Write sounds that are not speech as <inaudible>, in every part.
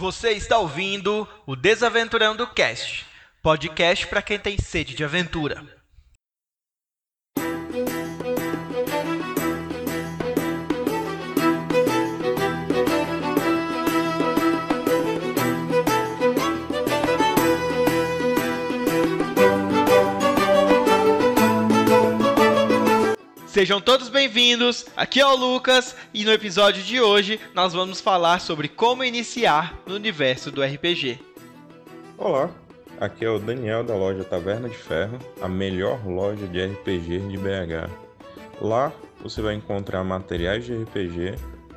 Você está ouvindo o Desaventurando Cast, podcast para quem tem sede de aventura. Sejam todos bem-vindos, aqui é o Lucas e no episódio de hoje nós vamos falar sobre como iniciar no universo do RPG. Olá, aqui é o Daniel da loja Taverna de Ferro, a melhor loja de RPG de BH. Lá você vai encontrar materiais de RPG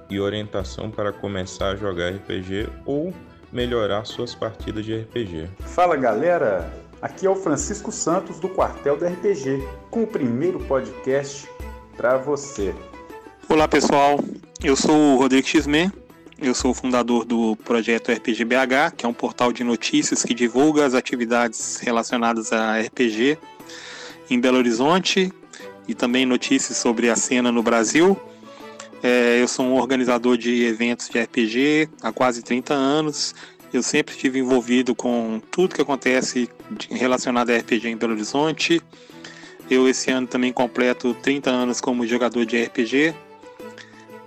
e orientação para começar a jogar RPG ou melhorar suas partidas de RPG. Fala galera, aqui é o Francisco Santos do Quartel do RPG, com o primeiro podcast para você. Olá pessoal, eu sou o Rodrigo Xme, eu sou o fundador do projeto RPG BH, que é um portal de notícias que divulga as atividades relacionadas a RPG em Belo Horizonte e também notícias sobre a cena no Brasil. É, eu sou um organizador de eventos de RPG há quase 30 anos. Eu sempre estive envolvido com tudo que acontece relacionado a RPG em Belo Horizonte. Eu esse ano também completo 30 anos como jogador de RPG.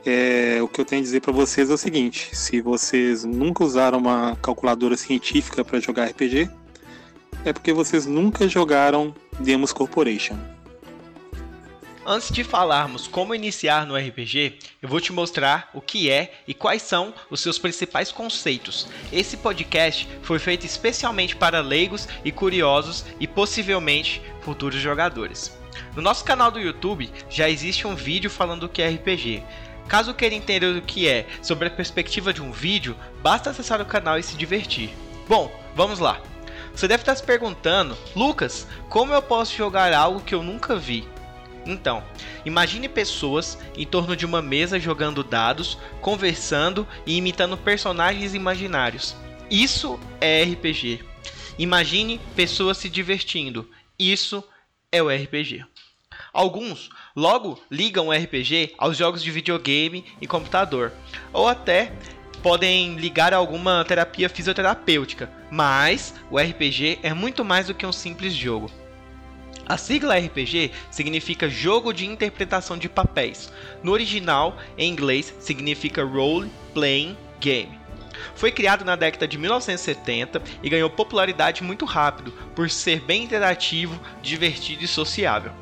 É, o que eu tenho a dizer para vocês é o seguinte: se vocês nunca usaram uma calculadora científica para jogar RPG, é porque vocês nunca jogaram Demos Corporation. Antes de falarmos como iniciar no RPG, eu vou te mostrar o que é e quais são os seus principais conceitos. Esse podcast foi feito especialmente para leigos e curiosos e possivelmente futuros jogadores. No nosso canal do YouTube já existe um vídeo falando o que é RPG. Caso queira entender o que é sobre a perspectiva de um vídeo, basta acessar o canal e se divertir. Bom, vamos lá. Você deve estar se perguntando, Lucas, como eu posso jogar algo que eu nunca vi? Então, imagine pessoas em torno de uma mesa jogando dados, conversando e imitando personagens imaginários. Isso é RPG. Imagine pessoas se divertindo. Isso é o RPG. Alguns logo ligam o RPG aos jogos de videogame e computador, ou até podem ligar a alguma terapia fisioterapêutica, mas o RPG é muito mais do que um simples jogo. A sigla RPG significa jogo de interpretação de papéis. No original, em inglês, significa Role Playing Game. Foi criado na década de 1970 e ganhou popularidade muito rápido por ser bem interativo, divertido e sociável.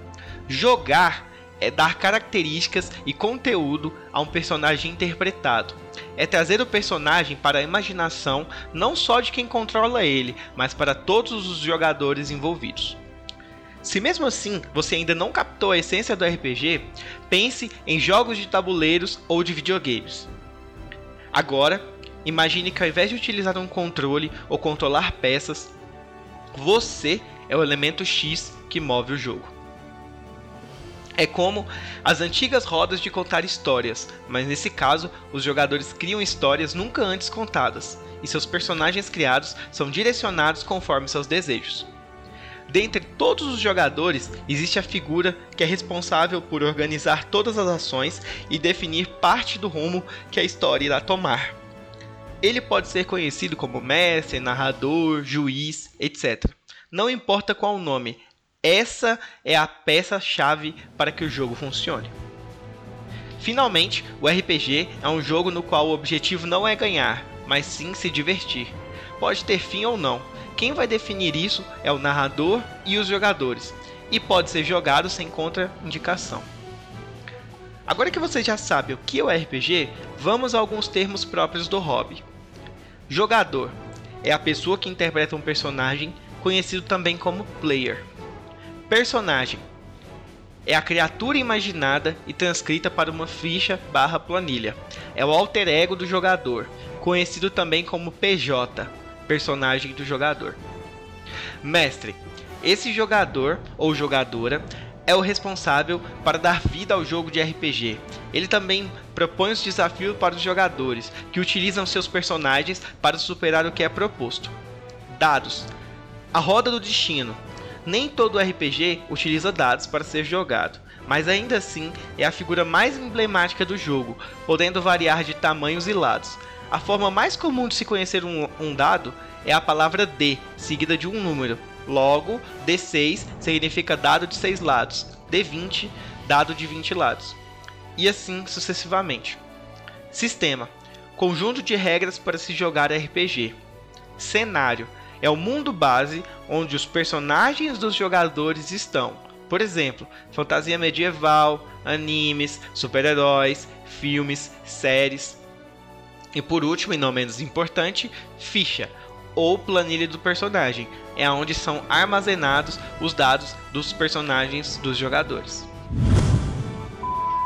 Jogar é dar características e conteúdo a um personagem interpretado. É trazer o personagem para a imaginação não só de quem controla ele, mas para todos os jogadores envolvidos. Se mesmo assim você ainda não captou a essência do RPG, pense em jogos de tabuleiros ou de videogames. Agora, imagine que ao invés de utilizar um controle ou controlar peças, você é o elemento X que move o jogo. É como as antigas rodas de contar histórias, mas nesse caso os jogadores criam histórias nunca antes contadas, e seus personagens criados são direcionados conforme seus desejos. Dentre todos os jogadores, existe a figura que é responsável por organizar todas as ações e definir parte do rumo que a história irá tomar. Ele pode ser conhecido como mestre, narrador, juiz, etc. Não importa qual o nome, essa é a peça-chave para que o jogo funcione. Finalmente, o RPG é um jogo no qual o objetivo não é ganhar, mas sim se divertir. Pode ter fim ou não, quem vai definir isso é o narrador e os jogadores, e pode ser jogado sem contraindicação. Agora que você já sabe o que é o RPG, vamos a alguns termos próprios do hobby. Jogador é a pessoa que interpreta um personagem, conhecido também como player. Personagem é a criatura imaginada e transcrita para uma ficha barra planilha. É o alter ego do jogador, conhecido também como PJ, personagem do jogador. Mestre: esse jogador ou jogadora é o responsável para dar vida ao jogo de RPG. Ele também propõe os desafios para os jogadores, que utilizam seus personagens para superar o que é proposto. Dados: A roda do destino. Nem todo RPG utiliza dados para ser jogado, mas ainda assim é a figura mais emblemática do jogo, podendo variar de tamanhos e lados. A forma mais comum de se conhecer um, um dado é a palavra D, seguida de um número. Logo, D6 significa dado de 6 lados, D20, dado de 20 lados. E assim sucessivamente. Sistema: conjunto de regras para se jogar RPG. Cenário: é o mundo base onde os personagens dos jogadores estão. Por exemplo, fantasia medieval, animes, super-heróis, filmes, séries. E por último, e não menos importante, ficha ou planilha do personagem, é onde são armazenados os dados dos personagens dos jogadores.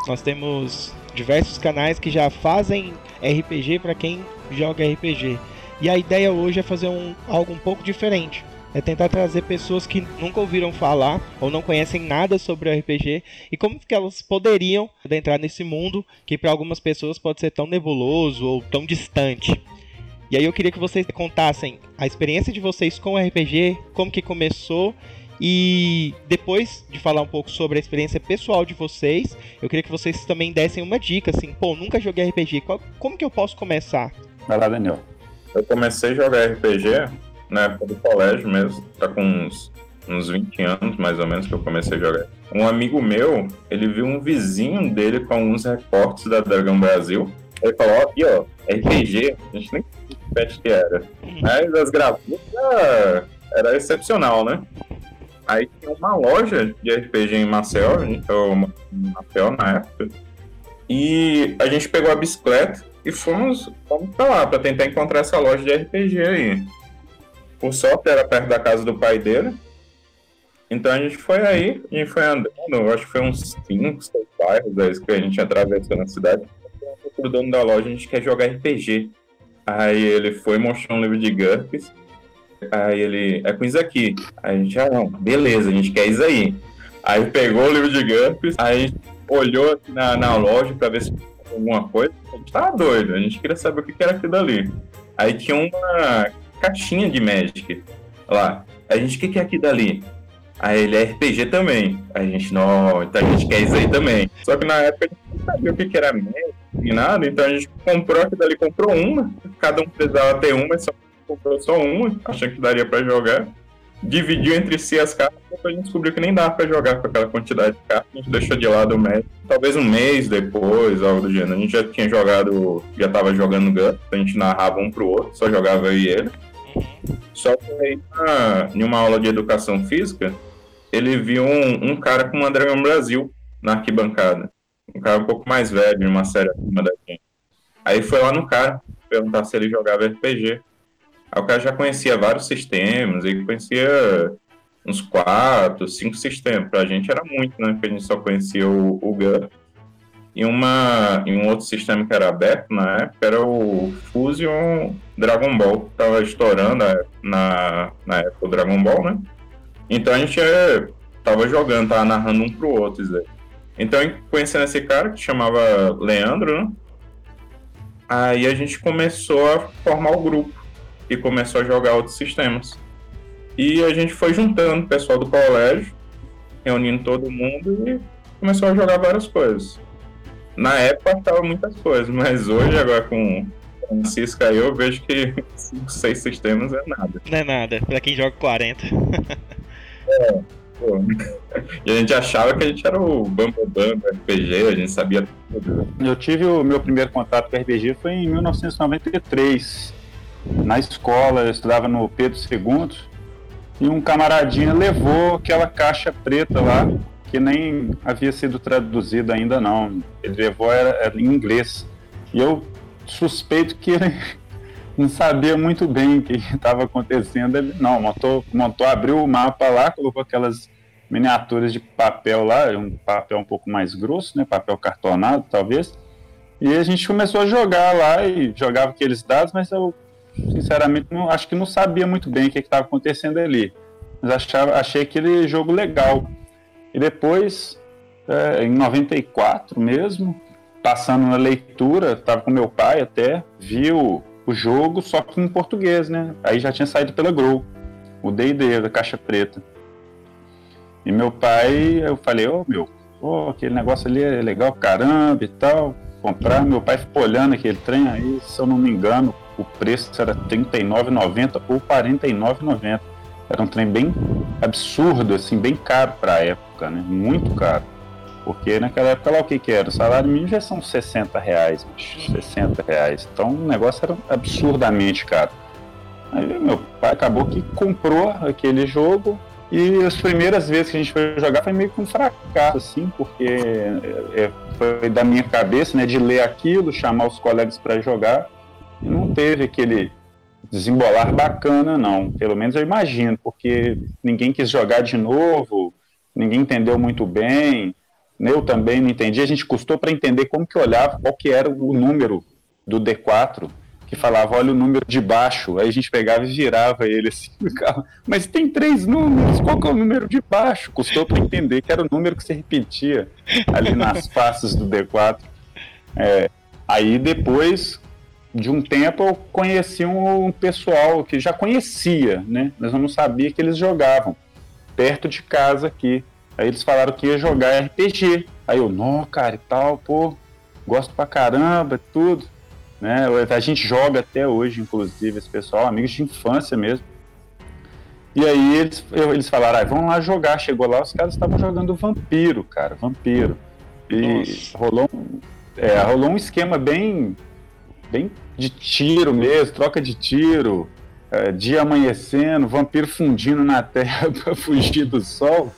Nós temos diversos canais que já fazem RPG para quem joga RPG. E a ideia hoje é fazer um, algo um pouco diferente. É tentar trazer pessoas que nunca ouviram falar ou não conhecem nada sobre o RPG e como que elas poderiam entrar nesse mundo que para algumas pessoas pode ser tão nebuloso ou tão distante. E aí eu queria que vocês contassem a experiência de vocês com o RPG, como que começou e depois de falar um pouco sobre a experiência pessoal de vocês, eu queria que vocês também dessem uma dica assim, pô, nunca joguei RPG, qual, como que eu posso começar? Vai lá, Daniel. Eu comecei a jogar RPG na época do colégio mesmo, tá com uns, uns 20 anos mais ou menos que eu comecei a jogar. Um amigo meu, ele viu um vizinho dele com alguns recortes da Dragon Brasil. Ele falou, ó, aqui ó, RPG, a gente nem sabia que era. Mas as gravuras era, excepcional, né? Aí tinha uma loja de RPG em Maceió, em Maceió na época. E a gente pegou a bicicleta e fomos, fomos pra lá, pra tentar encontrar essa loja de RPG aí. Por sorte, era perto da casa do pai dele. Então a gente foi aí, a gente foi andando, acho que foi uns 5, 6 bairros que a gente atravessou na cidade. O dono da loja, a gente quer jogar RPG. Aí ele foi mostrar um livro de GURPS. Aí ele, é com isso aqui. Aí a gente, ah não, beleza, a gente quer isso aí. Aí pegou o livro de GURPS, aí olhou na, na loja pra ver se alguma coisa. A gente tava doido, a gente queria saber o que era aquilo ali. Aí tinha uma caixinha de Magic lá. A gente, o que, que é aqui dali? Aí ele é RPG também. A gente, não, então a gente quer isso aí também. Só que na época a gente não sabia o que, era Magic e nada, então a gente comprou aqui dali, comprou uma. Cada um precisava ter uma, só comprou só uma, achando que daria pra jogar. Dividiu entre si as cartas, depois a gente descobriu que nem dava pra jogar com aquela quantidade de cartas. A gente deixou de lado o Magic. Talvez um mês depois, algo do gênero. A gente já tinha jogado, já tava jogando Gun, a gente narrava um pro outro, só jogava eu e ele. Só que aí, na, em uma aula de educação física, ele viu um, um cara com uma Dragon Brasil na arquibancada. Um cara um pouco mais velho, uma série acima da gente. Aí foi lá no cara perguntar se ele jogava RPG. Aí o cara já conhecia vários sistemas, ele conhecia uns quatro, cinco sistemas. Pra gente era muito, né? Porque a gente só conhecia o, o GURP e, uma, um outro sistema que era aberto na época era o Fusion Dragon Ball, que tava estourando na, na época o Dragon Ball, né? Então a gente é, tava jogando, tava narrando um pro outro isso Então, conhecendo esse cara que chamava Leandro, né? Aí a gente começou a formar o grupo e começou a jogar outros sistemas. E a gente foi juntando o pessoal do colégio, reunindo todo mundo e começou a jogar várias coisas na época tava muitas coisas, mas hoje, agora com Francisco aí, eu vejo que 5, 6 sistemas é nada. Não é nada, pra quem joga 40. é, pô. <laughs> E a gente achava que a gente era o Bambambam do RPG, a gente sabia tudo. Eu tive o meu primeiro contato com RPG foi em 1993. Na escola, eu estudava no Pedro II, e um camaradinha levou aquela caixa preta lá que nem havia sido traduzido ainda não. Ele levou era, era em inglês. E eu suspeito que ele <laughs> não sabia muito bem o que <laughs> estava acontecendo. Ele não, montou, montou, abriu o mapa lá, colocou aquelas miniaturas de papel lá, um papel um pouco mais grosso, né, papel cartonado talvez. E a gente começou a jogar lá e jogava aqueles dados, mas eu sinceramente não, acho que não sabia muito bem o que estava acontecendo ali. Mas achava, achei aquele jogo legal. E depois, é, em 94 mesmo, passando na leitura, estava com meu pai até, viu o jogo, só que em português, né? Aí já tinha saído pela Grow, o D&D da Caixa Preta. E meu pai, eu falei, ô oh, meu, oh, aquele negócio ali é legal caramba e tal. comprar. Meu pai ficou olhando aquele trem, aí, se eu não me engano, o preço era R$ 39,90 ou R$ 49,90. Era um trem bem absurdo, assim, bem caro para a época, né? Muito caro. Porque naquela época lá o que que era? O salário mínimo já são 60 reais, bicho, 60 reais. Então o negócio era absurdamente caro. Aí meu pai acabou que comprou aquele jogo e as primeiras vezes que a gente foi jogar foi meio que um fracasso, assim, porque é, foi da minha cabeça, né, de ler aquilo, chamar os colegas para jogar e não teve aquele desembolar bacana, não. Pelo menos eu imagino, porque ninguém quis jogar de novo, ninguém entendeu muito bem, eu também não entendi. A gente custou para entender como que olhava, qual que era o número do D4, que falava, olha o número de baixo. Aí a gente pegava e virava ele assim, <laughs> mas tem três números, qual que é o número de baixo? Custou para entender que era o número que se repetia ali nas faces do D4. É, aí depois, de um tempo eu conheci um, pessoal que já conhecia, né? Mas eu não sabia que eles jogavam perto de casa aqui. Aí eles falaram que ia jogar RPG. Aí eu, não, cara, e tal, pô, gosto pra caramba, tudo. Né? A gente joga até hoje, inclusive, esse pessoal, amigos de infância mesmo. E aí eles, eles falaram, ah, vamos lá jogar. Chegou lá, os caras estavam jogando vampiro, cara, vampiro. E rolou um, é, rolou um esquema bem bem de tiro mesmo, troca de tiro, é, dia amanhecendo, vampiro fundindo na terra <laughs> para fugir do sol.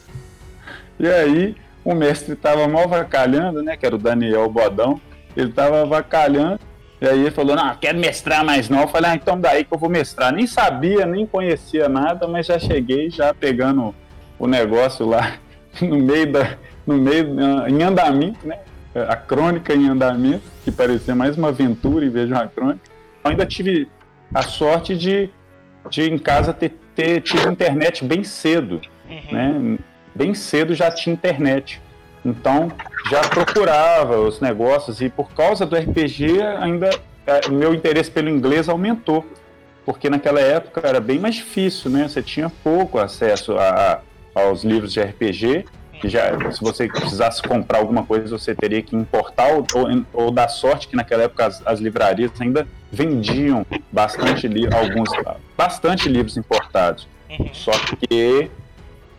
E aí o mestre estava mal vacalhando, né? Que era o Daniel Bodão. Ele estava vacalhando. E aí ele falou, não, quero mestrar mais não. Eu falei, ah, então daí que eu vou mestrar. Nem sabia, nem conhecia nada, mas já cheguei já pegando o negócio lá <laughs> no meio da. no meio, em andamento, né? A crônica em andamento, que parecia mais uma aventura em vez de uma crônica. Eu ainda tive a sorte de, de em casa ter, ter tido internet bem cedo. Uhum. Né? Bem cedo já tinha internet. Então já procurava os negócios e por causa do RPG ainda é, meu interesse pelo inglês aumentou. Porque naquela época era bem mais difícil, né? Você tinha pouco acesso a aos livros de RPG que já, se você precisasse comprar alguma coisa, você teria que importar ou, ou, ou dar sorte que naquela época as, as livrarias ainda vendiam bastante li alguns bastante livros importados. Uhum. Só que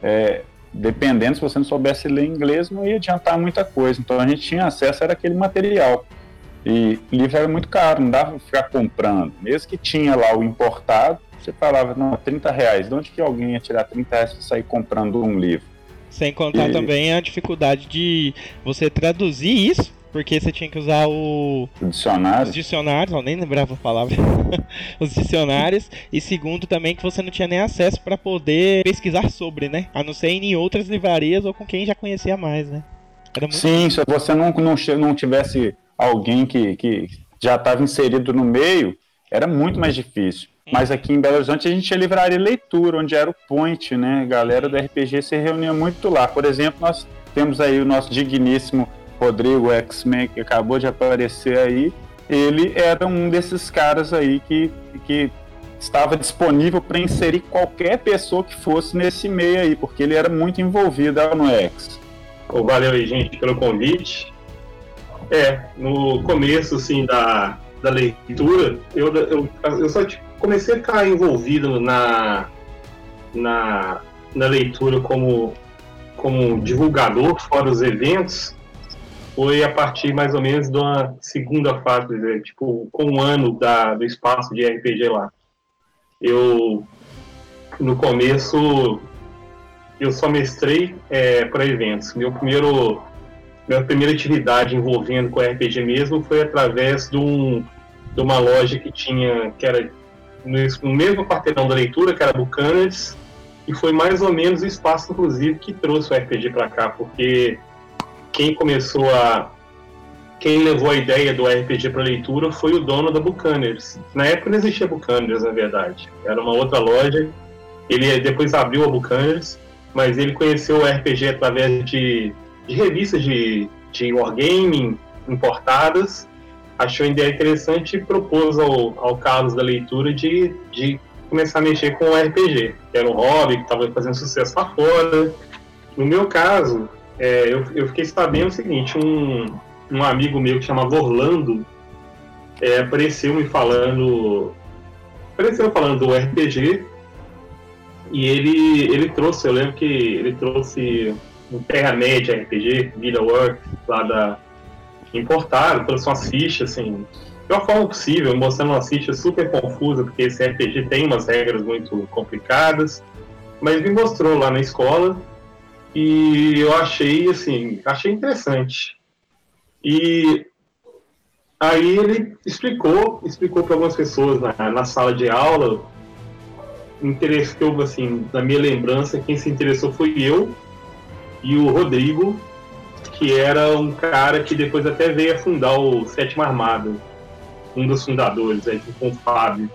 é, dependendo se você não soubesse ler inglês, não ia adiantar muita coisa. Então a gente tinha acesso era aquele material. E livro era muito caro, não dava para ficar comprando. Mesmo que tinha lá o importado, você falava, não, 30 reais. De onde que alguém ia tirar 30 reais para sair comprando um livro? Sem contar e... também a dificuldade de você traduzir isso, porque você tinha que usar o... Dicionário. os dicionários, eu nem lembrava a palavra, <laughs> os dicionários, e segundo também que você não tinha nem acesso para poder pesquisar sobre, né? A não ser em outras livrarias ou com quem já conhecia mais, né? Sim, se você não, não, não tivesse alguém que, que já estava inserido no meio, era muito mais difícil. Mas aqui em Belo Horizonte a gente tinha livraria leitura, onde era o point, né? A galera do RPG se reunia muito lá. Por exemplo, nós temos aí o nosso digníssimo Rodrigo X-Men, que acabou de aparecer aí. Ele era um desses caras aí que, que estava disponível para inserir qualquer pessoa que fosse nesse meio aí, porque ele era muito envolvido no X. Oh, valeu aí, gente, pelo convite. É, no começo, assim, da, da leitura, eu, eu, eu só tipo, comecei a ficar envolvido na, na, na leitura como, como divulgador fora os eventos foi a partir mais ou menos da segunda fase, né? tipo, com um ano da, do espaço de RPG lá. Eu, no começo, eu só mestrei é, para eventos. Meu primeiro, minha primeira atividade envolvendo com RPG mesmo foi através de, um, de uma loja que tinha, que era no, mesmo quarteirão da leitura, que era Bucaners, e foi mais ou menos o espaço, inclusive, que trouxe o RPG para cá, porque quem começou a. Quem levou a ideia do RPG para leitura foi o dono da Bucaners. Na época não existia Bucaners, na verdade. Era uma outra loja. Ele depois abriu a Bucaners, mas ele conheceu o RPG através de, de revistas de, de wargaming importadas achou a ideia interessante e propôs ao, ao Carlos da leitura de, de começar a mexer com o RPG, que era um hobby que estava fazendo sucesso lá fora. No meu caso, é, eu, eu fiquei sabendo o seguinte, um, um amigo meu que chamava Orlando é, apareceu me falando. Apareceu falando do RPG. E ele, ele trouxe, eu lembro que ele trouxe um Terra-média RPG, Work, lá da. Importado, trouxe umas fichas, assim, de uma forma possível, mostrando uma ficha super confusa, porque esse RPG tem umas regras muito complicadas. Mas me mostrou lá na escola e eu achei, assim, achei interessante. E aí ele explicou, explicou para algumas pessoas na, na sala de aula, interessou, assim, na minha lembrança, quem se interessou foi eu e o Rodrigo, que era um cara que depois até veio a fundar o Sétimo Armado, um dos fundadores, aí, com o Fábio.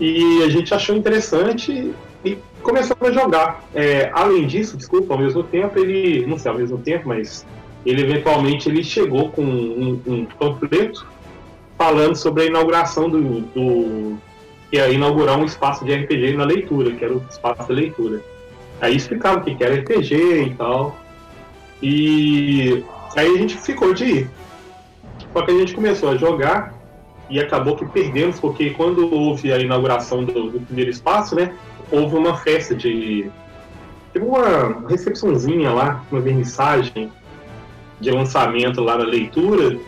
E a gente achou interessante e começou a jogar. É, além disso, desculpa, ao mesmo tempo ele, não sei ao mesmo tempo, mas ele eventualmente ele chegou com um, um panfleto falando sobre a inauguração do, do que ia inaugurar um espaço de RPG na leitura, que era o espaço da leitura. Aí explicava o que era RPG e tal. E aí a gente ficou de ir. Só que a gente começou a jogar e acabou que perdemos, porque quando houve a inauguração do, do primeiro espaço, né? houve uma festa de. Teve uma recepçãozinha lá, uma vernissagem de lançamento lá na leitura.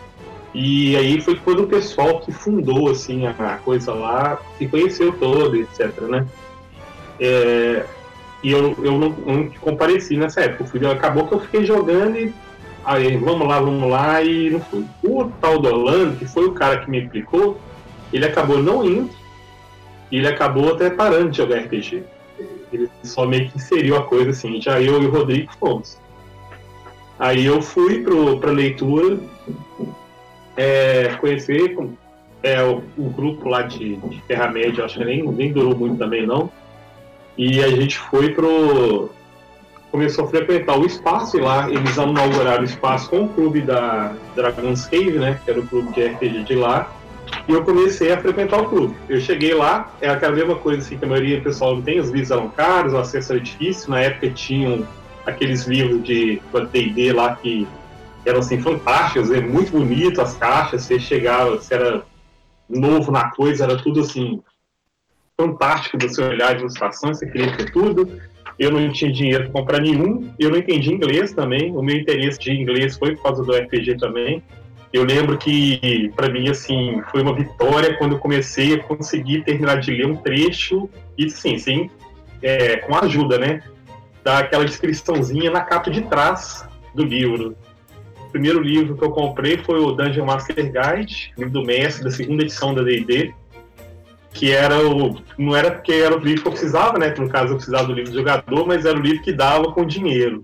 E aí foi quando o pessoal que fundou assim, a coisa lá se conheceu todo, etc. Né? É, e eu, eu não, não, compareci nessa época. Fui, acabou que eu fiquei jogando e aí vamos lá, vamos lá, e não fui. O tal do Orlando, que foi o cara que me explicou, ele acabou não indo e ele acabou até parando de jogar RPG. Ele só meio que inseriu a coisa assim. Já eu e o Rodrigo fomos. Aí eu fui pro, pra leitura é, conhecer é, o, o, grupo lá de, de Terra-média, acho que nem, nem durou muito também não. E a gente foi pro. Começou a frequentar o espaço e lá eles inauguraram o espaço com o clube da Dragon's Cave, né? Que era o clube de RPG de lá. E eu comecei a frequentar o clube. Eu cheguei lá, é aquela mesma coisa assim que a maioria do pessoal não tem, os livros eram caros, o acesso era difícil. Na época tinham aqueles livros de D&D lá que eram assim fantásticos, é muito bonito as caixas, você chegava, você era novo na coisa, era tudo assim fantástico do seu olhar de ilustração, você queria ter tudo. Eu não tinha dinheiro para comprar nenhum, eu não entendi inglês também, o meu interesse de inglês foi por causa do RPG também. Eu lembro que, para mim, assim, foi uma vitória quando eu comecei a conseguir terminar de ler um trecho, e sim, sim, é, com ajuda, né? Daquela descriçãozinha na capa de trás do livro. O primeiro livro que eu comprei foi o Dungeon Master Guide, livro do mestre, da segunda edição da D&D, que era o... não era porque era o livro que eu precisava, né? Que no caso eu precisava do livro do jogador, mas era o livro que dava com dinheiro.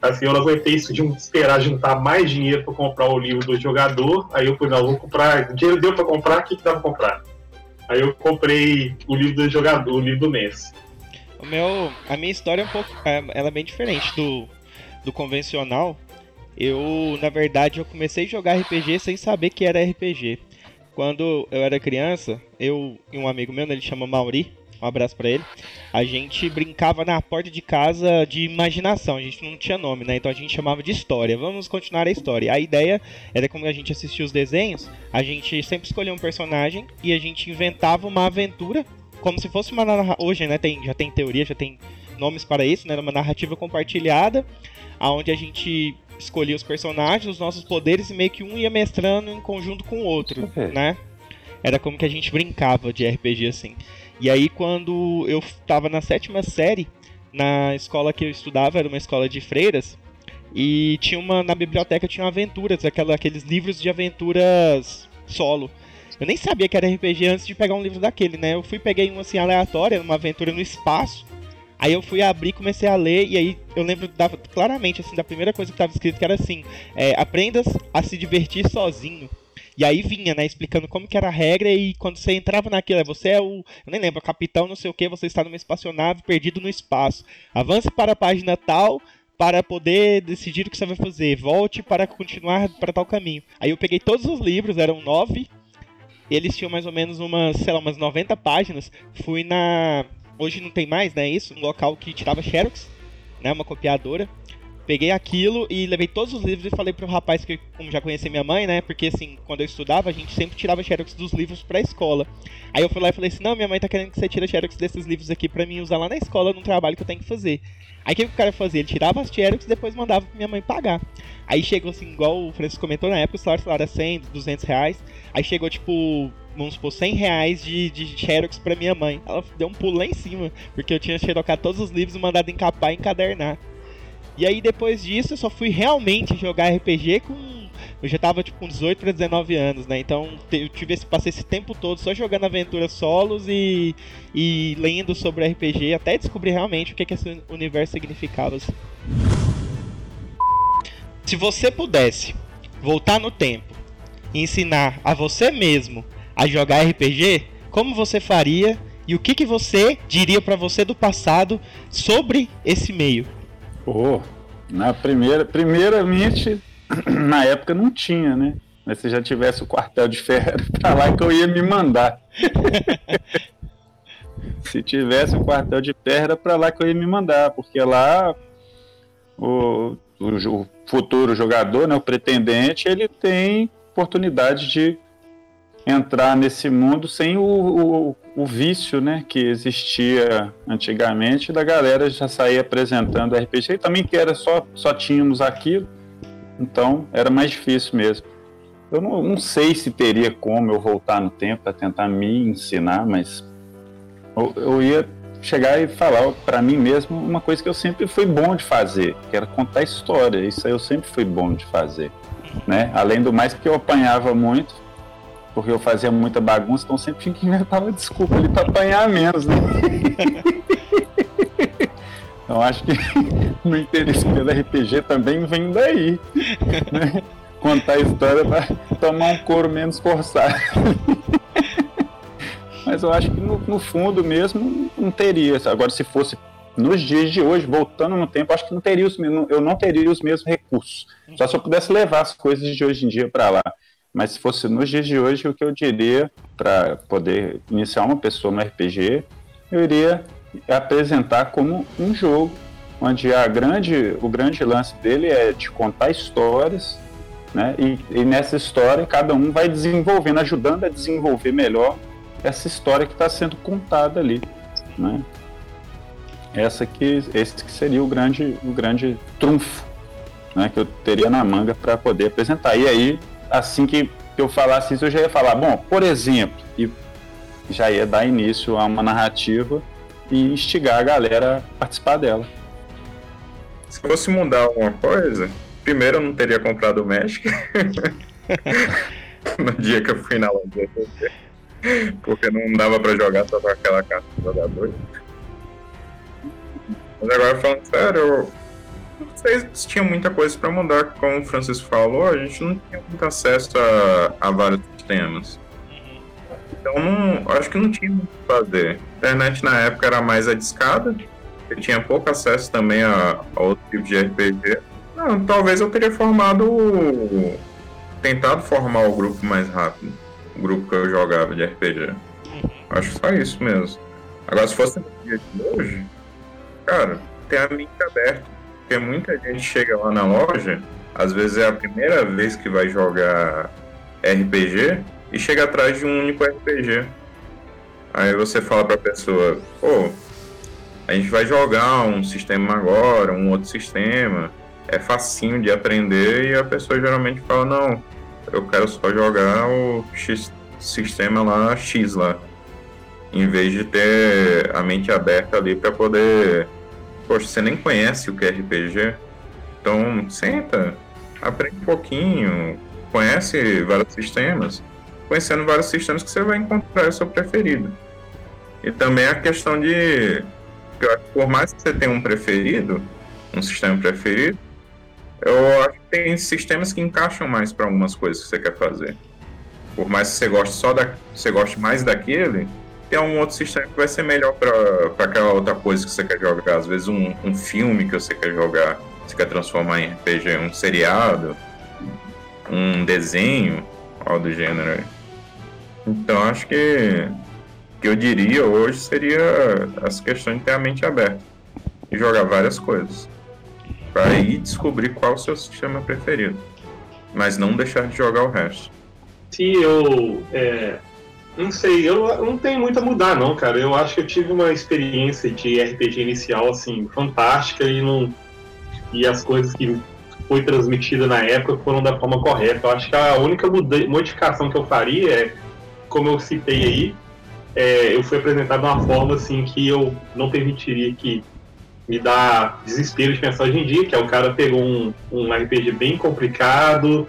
Assim, eu não aguentei isso de esperar juntar mais dinheiro para comprar o livro do jogador. Aí eu falei, não, vou comprar. O dinheiro deu para comprar, o que, que dá para comprar? Aí eu comprei o livro do jogador, o livro do Messi. O meu, a minha história é um pouco, é, ela é bem diferente do, do convencional. Eu, na verdade, eu comecei a jogar RPG sem saber que era RPG. Quando eu era criança, eu e um amigo meu, né, ele chama Mauri, um abraço para ele. A gente brincava na porta de casa de imaginação, a gente não tinha nome, né? Então a gente chamava de história. Vamos continuar a história. A ideia era como a gente assistia os desenhos, a gente sempre escolhia um personagem e a gente inventava uma aventura como se fosse uma. Hoje, né? Tem, já tem teoria, já tem nomes para isso, né? Uma narrativa compartilhada, aonde a gente escolhia os personagens, os nossos poderes e meio que um ia mestrando em conjunto com o outro, né? Era como que a gente brincava de RPG assim. E aí, quando eu estava na sétima série, na escola que eu estudava, era uma escola de freiras, e tinha uma na biblioteca tinha aventuras, aquela, aqueles livros de aventuras solo. Eu nem sabia que era RPG antes de pegar um livro daquele, né? Eu fui peguei um assim aleatório, uma aventura no espaço. Aí eu fui abrir, comecei a ler e aí eu lembro claramente assim da primeira coisa que estava escrito que era assim: é, aprendas a se divertir sozinho. E aí vinha, né, explicando como que era a regra e quando você entrava naquilo, é, você é o, eu nem lembro, capitão, não sei o que, você está numa espaçonave perdido no espaço. Avance para a página tal para poder decidir o que você vai fazer. Volte para continuar para tal caminho. Aí eu peguei todos os livros, eram nove. Eles tinham mais ou menos umas, sei lá, umas 90 páginas. Fui na. Hoje não tem mais, né? Isso, um local que tirava Xerox, né? Uma copiadora. peguei aquilo e levei todos os livros e falei pro rapaz que, como já conhecia minha mãe, né? Porque assim, quando eu estudava, a gente sempre tirava xerox dos livros pra escola. Aí eu fui lá e falei assim: não, minha mãe tá querendo que você tire xerox desses livros aqui pra mim usar lá na escola num trabalho que eu tenho que fazer. Aí o que, que o cara fazia? Ele tirava as xerox e depois mandava pra minha mãe pagar. Aí chegou assim, igual o Francisco comentou na época, o salário, salário era 100, 200 reais. Aí chegou tipo vamos supor, 100 reais de, de Xerox pra minha mãe. Ela deu um pulo lá em cima, porque eu tinha xerocado todos os livros e mandado encapar e encadernar. E aí depois disso eu só fui realmente jogar RPG com. Eu já tava tipo com 18 para 19 anos, né? Então eu tive esse, passei esse tempo todo só jogando aventuras solos e, e lendo sobre RPG até descobrir realmente o que, que esse universo significava. Assim. Se você pudesse voltar no tempo e ensinar a você mesmo a jogar RPG, como você faria e o que, que você diria para você do passado sobre esse meio? Pô, na primeira, primeiramente, <clears throat> na época não tinha, né? Mas se já tivesse o quartel de ferro, <laughs> pra lá que eu ia me mandar. <laughs> se tivesse o quartel de ferro, era lá que eu ia me mandar, porque lá o, o, o futuro jogador, né, o pretendente, ele tem oportunidade de entrar nesse mundo sem o, o, o, vício né, que existia antigamente da galera já sair apresentando RPG e também que era só, só tínhamos aquilo, então era mais difícil mesmo. Eu não, não sei se teria como eu voltar no tempo para tentar me ensinar, mas eu, eu ia chegar e falar para mim mesmo uma coisa que eu sempre fui bom de fazer, que era contar história. Isso aí eu sempre fui bom de fazer. Né? Além do mais, porque eu apanhava muito, porque eu fazia muita bagunça, então sempre tinha que inventar uma desculpa ali para apanhar menos, né? <laughs> então acho que <laughs> o interesse pelo RPG também vem daí. Né? Contar a história para tomar um couro menos forçado. <laughs> Mas eu acho que no, no, fundo mesmo não teria. Agora, se fosse nos dias de hoje, voltando no tempo, acho que não teria os, eu não teria os mesmos recursos. Só se eu pudesse levar as coisas de hoje em dia para lá. Mas se fosse nos dias de hoje, o que eu diria para poder iniciar uma pessoa no RPG, eu iria apresentar como um jogo onde a grande, o grande lance dele é de contar histórias, né? E, e nessa história cada um vai desenvolvendo, ajudando a desenvolver melhor essa história que está sendo contada ali, né? Essa que, esse que seria o grande, o grande trunfo, né? Que eu teria na manga para poder apresentar. E aí assim que, eu falasse isso, eu já ia falar, bom, por exemplo, e já ia dar início a uma narrativa e instigar a galera a participar dela. Se fosse mudar alguma coisa, primeiro eu não teria comprado o Magic <laughs> no dia que eu fui na loja, porque não dava para jogar só com aquela carta de jogador. Mas agora falando sério, eu não sei se tinha muita coisa para mudar, como o Francisco falou, a gente não tinha muito acesso a, a vários sistemas. Então, não, acho que não tinha muito o que fazer. A internet na época era mais a discada, eu tinha pouco acesso também a, a outro tipo de RPG. Não, talvez eu teria formado. tentado formar o grupo mais rápido. O grupo que eu jogava de RPG. Acho só isso mesmo. Agora, se fosse no dia de hoje, cara, tem a mente aberta porque muita gente chega lá na loja, às vezes é a primeira vez que vai jogar RPG e chega atrás de um único RPG. Aí você fala pra pessoa, pô, a gente vai jogar um sistema agora, um outro sistema, é facinho de aprender e a pessoa geralmente fala, não, eu quero só jogar o X sistema lá, X lá. Em vez de ter a mente aberta ali para poder poxa, você nem conhece o que é RPG, então senta, aprende um pouquinho, conhece vários sistemas, conhecendo vários sistemas que você vai encontrar o seu preferido. E também a questão de, por mais que você tenha um preferido, um sistema preferido, eu acho que tem sistemas que encaixam mais para algumas coisas que você quer fazer. Por mais que você goste só da, você goste mais daquele, tem um outro sistema que vai ser melhor para aquela outra coisa que você quer jogar. Às vezes um, um filme que você quer jogar, você quer transformar em RPG, um seriado, um desenho, algo do gênero. Então acho que que eu diria hoje seria essa questão de ter a mente aberta e jogar várias coisas. para aí descobrir qual o seu sistema preferido, mas não deixar de jogar o resto. Se eu é, não sei, eu não tenho muito a mudar não, cara. Eu acho que eu tive uma experiência de RPG inicial assim fantástica e não e as coisas que foi transmitida na época foram da forma correta. Eu acho que a única modificação que eu faria é, como eu citei aí, é, eu fui apresentado de uma forma assim que eu não permitiria que me dá desespero de pensar hoje em dia, que é o cara pegou um, um RPG bem complicado,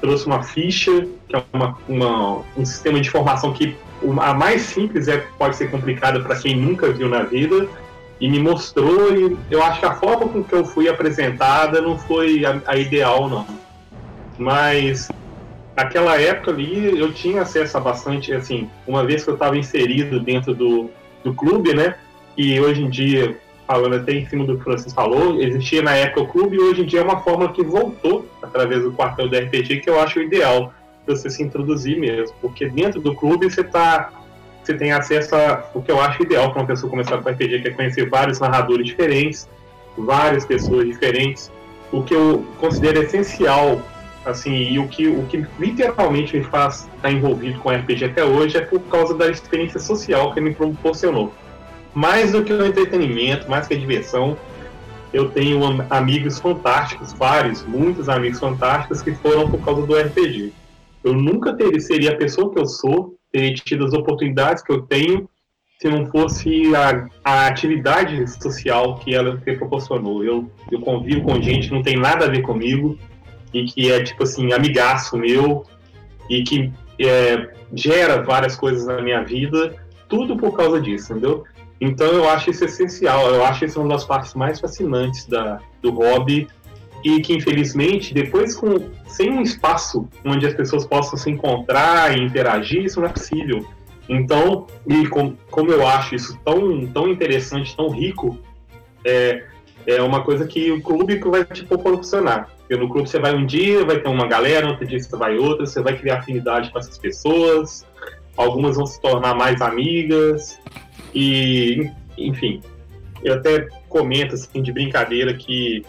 trouxe uma ficha, que é uma, uma, um sistema de informação que a mais simples é pode ser complicada para quem nunca viu na vida, e me mostrou, e eu acho que a forma com que eu fui apresentada não foi a, a ideal, não. Mas naquela época ali eu tinha acesso a bastante, assim, uma vez que eu estava inserido dentro do, do clube, né? E hoje em dia falando até em cima do que o Francis falou, existia na época o clube e hoje em dia é uma forma que voltou através do quartel do RPG, que eu acho ideal você se introduzir mesmo, porque dentro do clube você tá você tem acesso a o que eu acho ideal para uma pessoa começar com RPG, que é conhecer vários narradores diferentes, várias pessoas diferentes, o que eu considero essencial assim, e o que, o que literalmente me faz estar envolvido com RPG até hoje é por causa da experiência social que me proporcionou mais do que o entretenimento, mais que a diversão, eu tenho amigos fantásticos, vários, muitos amigos fantásticos que foram por causa do RPG. Eu nunca teria, seria a pessoa que eu sou, teria tido as oportunidades que eu tenho se não fosse a, a atividade social que ela me proporcionou. Eu, eu convivo com gente que não tem nada a ver comigo e que é, tipo assim, amigaço meu e que é, gera várias coisas na minha vida, tudo por causa disso, entendeu? Então eu acho isso essencial, eu acho isso uma das partes mais fascinantes da, do hobby e que infelizmente depois com sem um espaço onde as pessoas possam se encontrar e interagir, isso não é possível. Então, e com, como eu acho isso tão, tão interessante, tão rico, é, é uma coisa que o clube vai te proporcionar. Porque no clube você vai um dia, vai ter uma galera, outro dia você vai outra, você vai criar afinidade com essas pessoas, algumas vão se tornar mais amigas, e, enfim, eu até comento assim de brincadeira que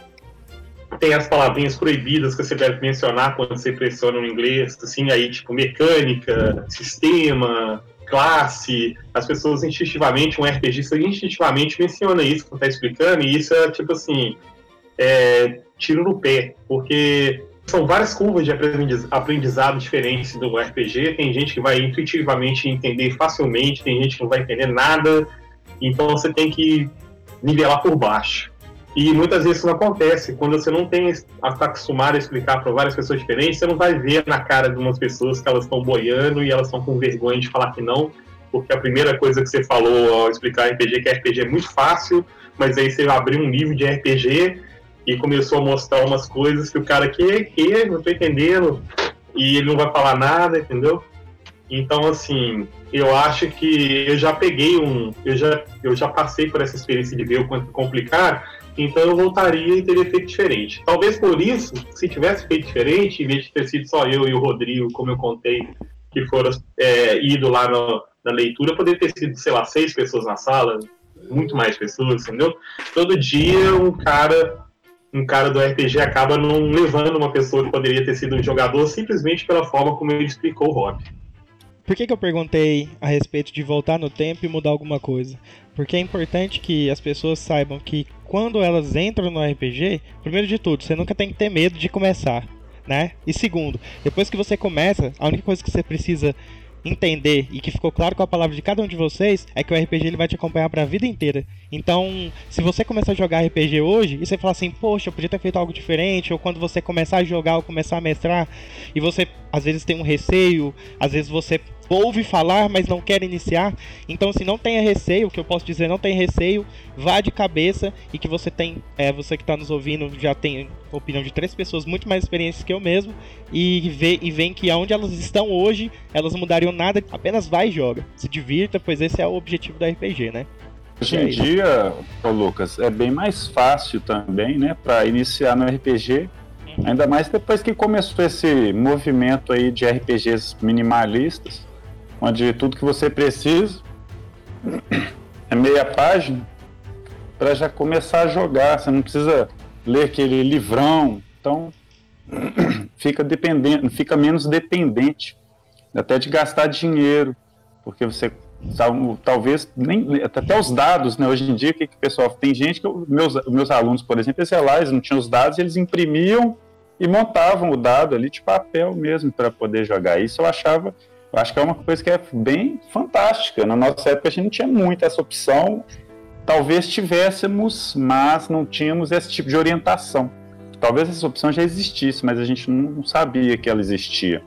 tem as palavrinhas proibidas que você deve mencionar quando você pressiona no inglês, assim, aí tipo mecânica, sistema, classe, as pessoas instintivamente, um RPG instintivamente menciona isso quando tá explicando, e isso é tipo assim, é, tiro no pé, porque são várias curvas de aprendizado diferentes do RPG. Tem gente que vai intuitivamente entender facilmente, tem gente que não vai entender nada. Então você tem que nivelar por baixo. E muitas vezes isso não acontece. Quando você não tem está acostumado a explicar para várias pessoas diferentes, você não vai ver na cara de umas pessoas que elas estão boiando e elas estão com vergonha de falar que não, porque a primeira coisa que você falou ao explicar RPG é que RPG é muito fácil, mas aí você abrir um livro de RPG e começou a mostrar umas coisas que o cara que que não tô entendendo e ele não vai falar nada, entendeu? Então assim, eu acho que eu já peguei um, eu já eu já passei por essa experiência de ver o quanto complicar, então eu voltaria e teria feito diferente. Talvez por isso, se tivesse feito diferente, em vez de ter sido só eu e o Rodrigo, como eu contei, que foram é, ido lá no, na leitura, poderia ter sido, sei lá, seis pessoas na sala, muito mais pessoas, entendeu? Todo dia um cara um cara do RPG acaba não levando uma pessoa que poderia ter sido um jogador simplesmente pela forma como ele explicou o hobby. Por que, que eu perguntei a respeito de voltar no tempo e mudar alguma coisa? Porque é importante que as pessoas saibam que quando elas entram no RPG, primeiro de tudo, você nunca tem que ter medo de começar, né? E segundo, depois que você começa, a única coisa que você precisa entender e que ficou claro com a palavra de cada um de vocês é que o RPG ele vai te acompanhar para a vida inteira. Então, se você começar a jogar RPG hoje e você falar assim, poxa, eu podia ter feito algo diferente, ou quando você começar a jogar ou começar a mestrar e você às vezes tem um receio, às vezes você ouve falar, mas não quer iniciar. Então, se não tenha receio, o que eu posso dizer, não tem receio, vá de cabeça e que você tem, é, você que está nos ouvindo já tem opinião de três pessoas muito mais experientes que eu mesmo e vê e vem que aonde elas estão hoje, elas mudariam nada, apenas vai e joga. Se divirta, pois esse é o objetivo da RPG, né? Hoje em é dia, Lucas, é bem mais fácil também, né, para iniciar no RPG uhum. Ainda mais depois que começou esse movimento aí de RPGs minimalistas, onde tudo que você precisa é meia página para já começar a jogar. Você não precisa ler aquele livrão. Então, <clears throat> fica dependente, fica menos dependente até de gastar dinheiro, porque você talvez nem até os dados, né? Hoje em dia, que, que pessoal tem gente que meus meus alunos, por exemplo, eles, lá, eles não tinham os dados, eles imprimiam e montavam o dado ali de papel mesmo para poder jogar. Isso eu achava, eu acho que é uma coisa que é bem fantástica. Na nossa época a gente não tinha muito essa opção. Talvez tivéssemos, mas não tínhamos esse tipo de orientação. Talvez essa opção já existisse, mas a gente não sabia que ela existia,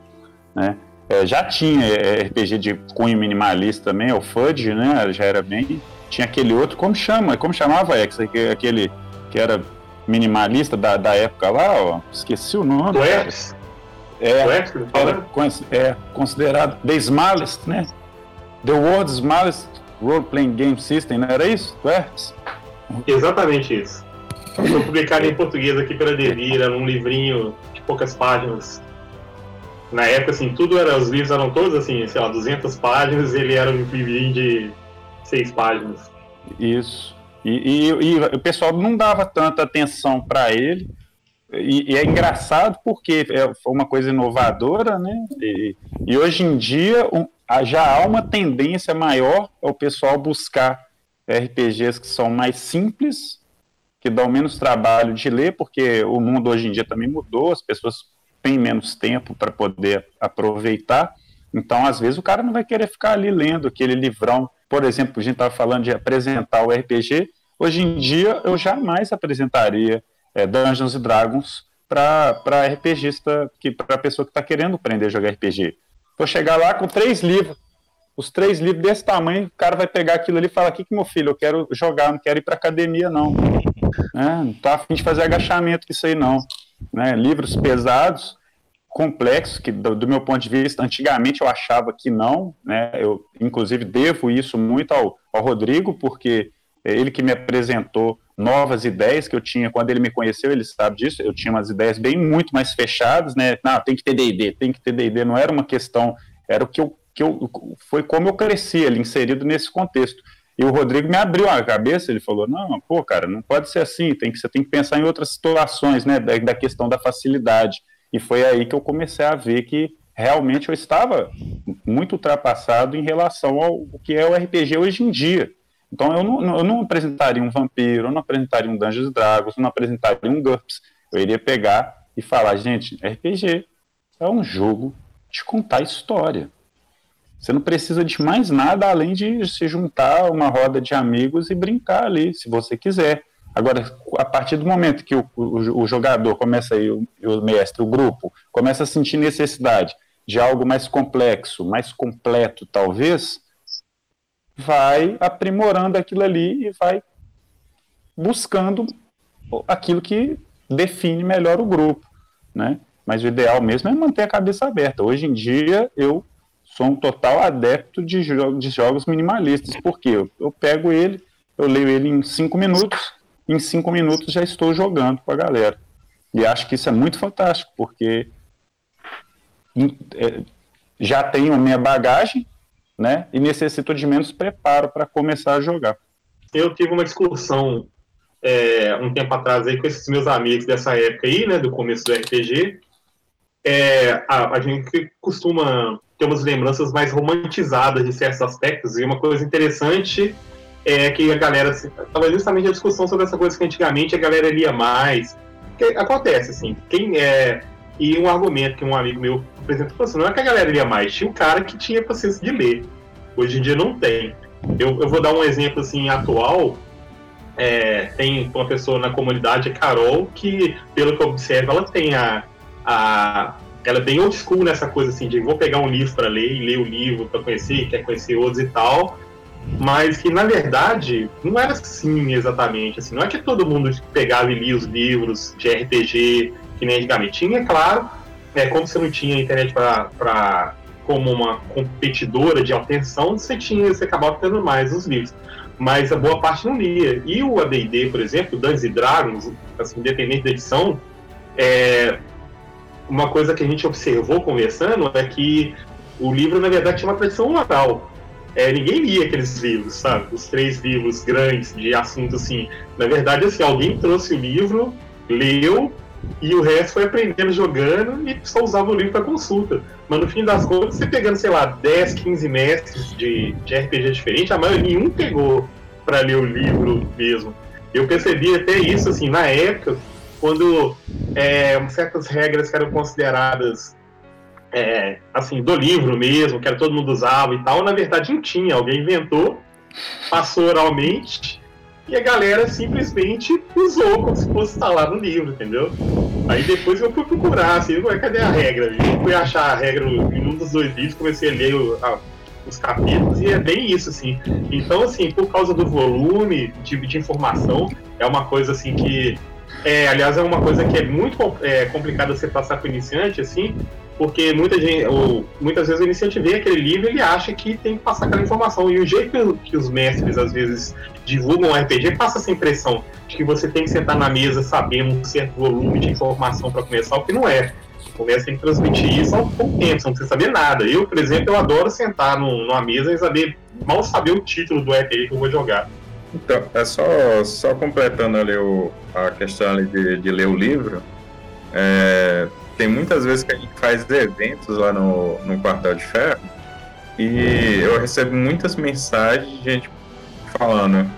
né? É, já tinha é, RPG de cunho minimalista também, o FUD, né? Já era bem. Tinha aquele outro, como chama? Como chamava X? Aquele que era minimalista da, da época lá, ó. Esqueci o nome. O X? É, era, é considerado The Smallest, né? The World's Smallest Role Playing Game System, não era isso? O X? Exatamente isso. Foi publicado em português aqui pela Devira, num livrinho de poucas páginas na época, assim, tudo era, os livros eram todos, assim, sei lá, 200 páginas, ele era um livrinho de seis páginas. Isso. E, e, e o pessoal não dava tanta atenção para ele, e, e, é engraçado porque é, uma coisa inovadora, né? E, e hoje em dia um, já há uma tendência maior ao pessoal buscar RPGs que são mais simples, que dão menos trabalho de ler, porque o mundo hoje em dia também mudou, as pessoas tem menos tempo para poder aproveitar. Então, às vezes, o cara não vai querer ficar ali lendo aquele livrão. Por exemplo, a gente estava falando de apresentar o RPG. Hoje em dia, eu jamais apresentaria é, Dungeons Dragons para RPGista, para a pessoa que está querendo aprender a jogar RPG. Vou chegar lá com três livros, os três livros desse tamanho, o cara vai pegar aquilo ali e falar: aqui que meu filho, eu quero jogar, não quero ir para academia, não. É, não estou afim de fazer agachamento com isso aí, não né, livros pesados, complexos, que do, do, meu ponto de vista, antigamente eu achava que não, né, eu inclusive devo isso muito ao, ao Rodrigo, porque é ele que me apresentou novas ideias que eu tinha quando ele me conheceu, ele sabe disso, eu tinha umas ideias bem muito mais fechadas, né, não, tem que ter D&D, tem que ter D&D, não era uma questão, era o que eu, que eu, foi como eu cresci ali, inserido nesse contexto. E o Rodrigo me abriu a cabeça, ele falou, não, pô, cara, não pode ser assim, tem que, você tem que pensar em outras situações, né, da, da questão da facilidade. E foi aí que eu comecei a ver que realmente eu estava muito ultrapassado em relação ao que é o RPG hoje em dia. Então eu não, eu não apresentaria um vampiro, eu não apresentaria um Dungeons Dragons, eu não apresentaria um GURPS. Eu iria pegar e falar, gente, RPG é um jogo de contar história. Você não precisa de mais nada além de se juntar uma roda de amigos e brincar ali, se você quiser. Agora, a partir do momento que o, o, o jogador começa aí, o, o mestre, o grupo, começa a sentir necessidade de algo mais complexo, mais completo, talvez, vai aprimorando aquilo ali e vai buscando aquilo que define melhor o grupo, né? Mas o ideal mesmo é manter a cabeça aberta. Hoje em dia, eu sou um total adepto de, jo de jogos minimalistas, porque eu, eu pego ele, eu leio ele em cinco minutos, em cinco minutos já estou jogando com a galera. E acho que isso é muito fantástico, porque é, já tenho a minha bagagem, né, e necessito de menos preparo para começar a jogar. Eu tive uma discussão é, um tempo atrás aí com esses meus amigos dessa época aí, né, do começo do RPG. É, a, a gente costuma ter umas lembranças mais romantizadas de certos aspectos. E uma coisa interessante é que a galera estava justamente a discussão sobre essa coisa que antigamente a galera lia mais. Que acontece assim, quem é e um argumento que um amigo meu apresentou assim, não é que a galera lia mais, tinha um cara que tinha paciência de ler. Hoje em dia não tem. Eu, eu vou dar um exemplo assim atual. É, tem uma pessoa na comunidade, a Carol, que, pelo que eu observo, ela tem a, a ela é bem old school nessa coisa assim de vou pegar um livro para ler e ler o livro para conhecer, quer conhecer outros e tal, mas que na verdade não era assim exatamente, assim, não é que todo mundo pegava e lia os livros de RPG que nem antigamente tinha, claro, é como você não tinha internet para como uma competidora de atenção, você tinha, você acabava tendo mais os livros. Mas a boa parte não lia. E o AD&D, por exemplo, Dungeons Dragons, assim, independente da edição, é, uma coisa que a gente observou conversando é que o livro, na verdade, tinha uma tradição oral. É, ninguém lia aqueles livros, sabe? Os três livros grandes de assunto assim. Na verdade, assim, alguém trouxe o livro leu e o resto foi aprendendo jogando e só usava o livro para consulta. Mas no fim das contas, você pegando, sei lá, 10, 15 mestres de, de RPG diferente, a maioria nenhum pegou para ler o livro mesmo. Eu percebi até isso, assim, na época, quando é, certas regras que eram consideradas é, assim, do livro mesmo, que era todo mundo usava e tal, na verdade não tinha. Alguém inventou, passou oralmente e a galera simplesmente usou como se fosse estar lá no livro, entendeu? Aí depois eu fui procurar, assim, cadê a regra? Eu fui achar a regra em um dos dois livros, comecei a ler o, a, os capítulos e é bem isso, assim. Então, assim, por causa do volume de, de informação, é uma coisa assim que. É, aliás, é uma coisa que é muito é, complicada você passar para o iniciante, assim, porque muita gente, ou, muitas vezes o iniciante vê aquele livro e ele acha que tem que passar aquela informação. E o jeito que os mestres às vezes divulgam o RPG passa essa impressão de que você tem que sentar na mesa sabendo um certo volume de informação para começar, o que não é. O mestre tem que transmitir isso ao pouco tempo, você não precisa saber nada. Eu, por exemplo, eu adoro sentar no, numa mesa e saber, mal saber o título do RPG que eu vou jogar. Então, é só, só completando ali o, a questão ali de, de ler o livro. É, tem muitas vezes que a gente faz eventos lá no, no Quartel de Ferro e eu recebo muitas mensagens de gente falando: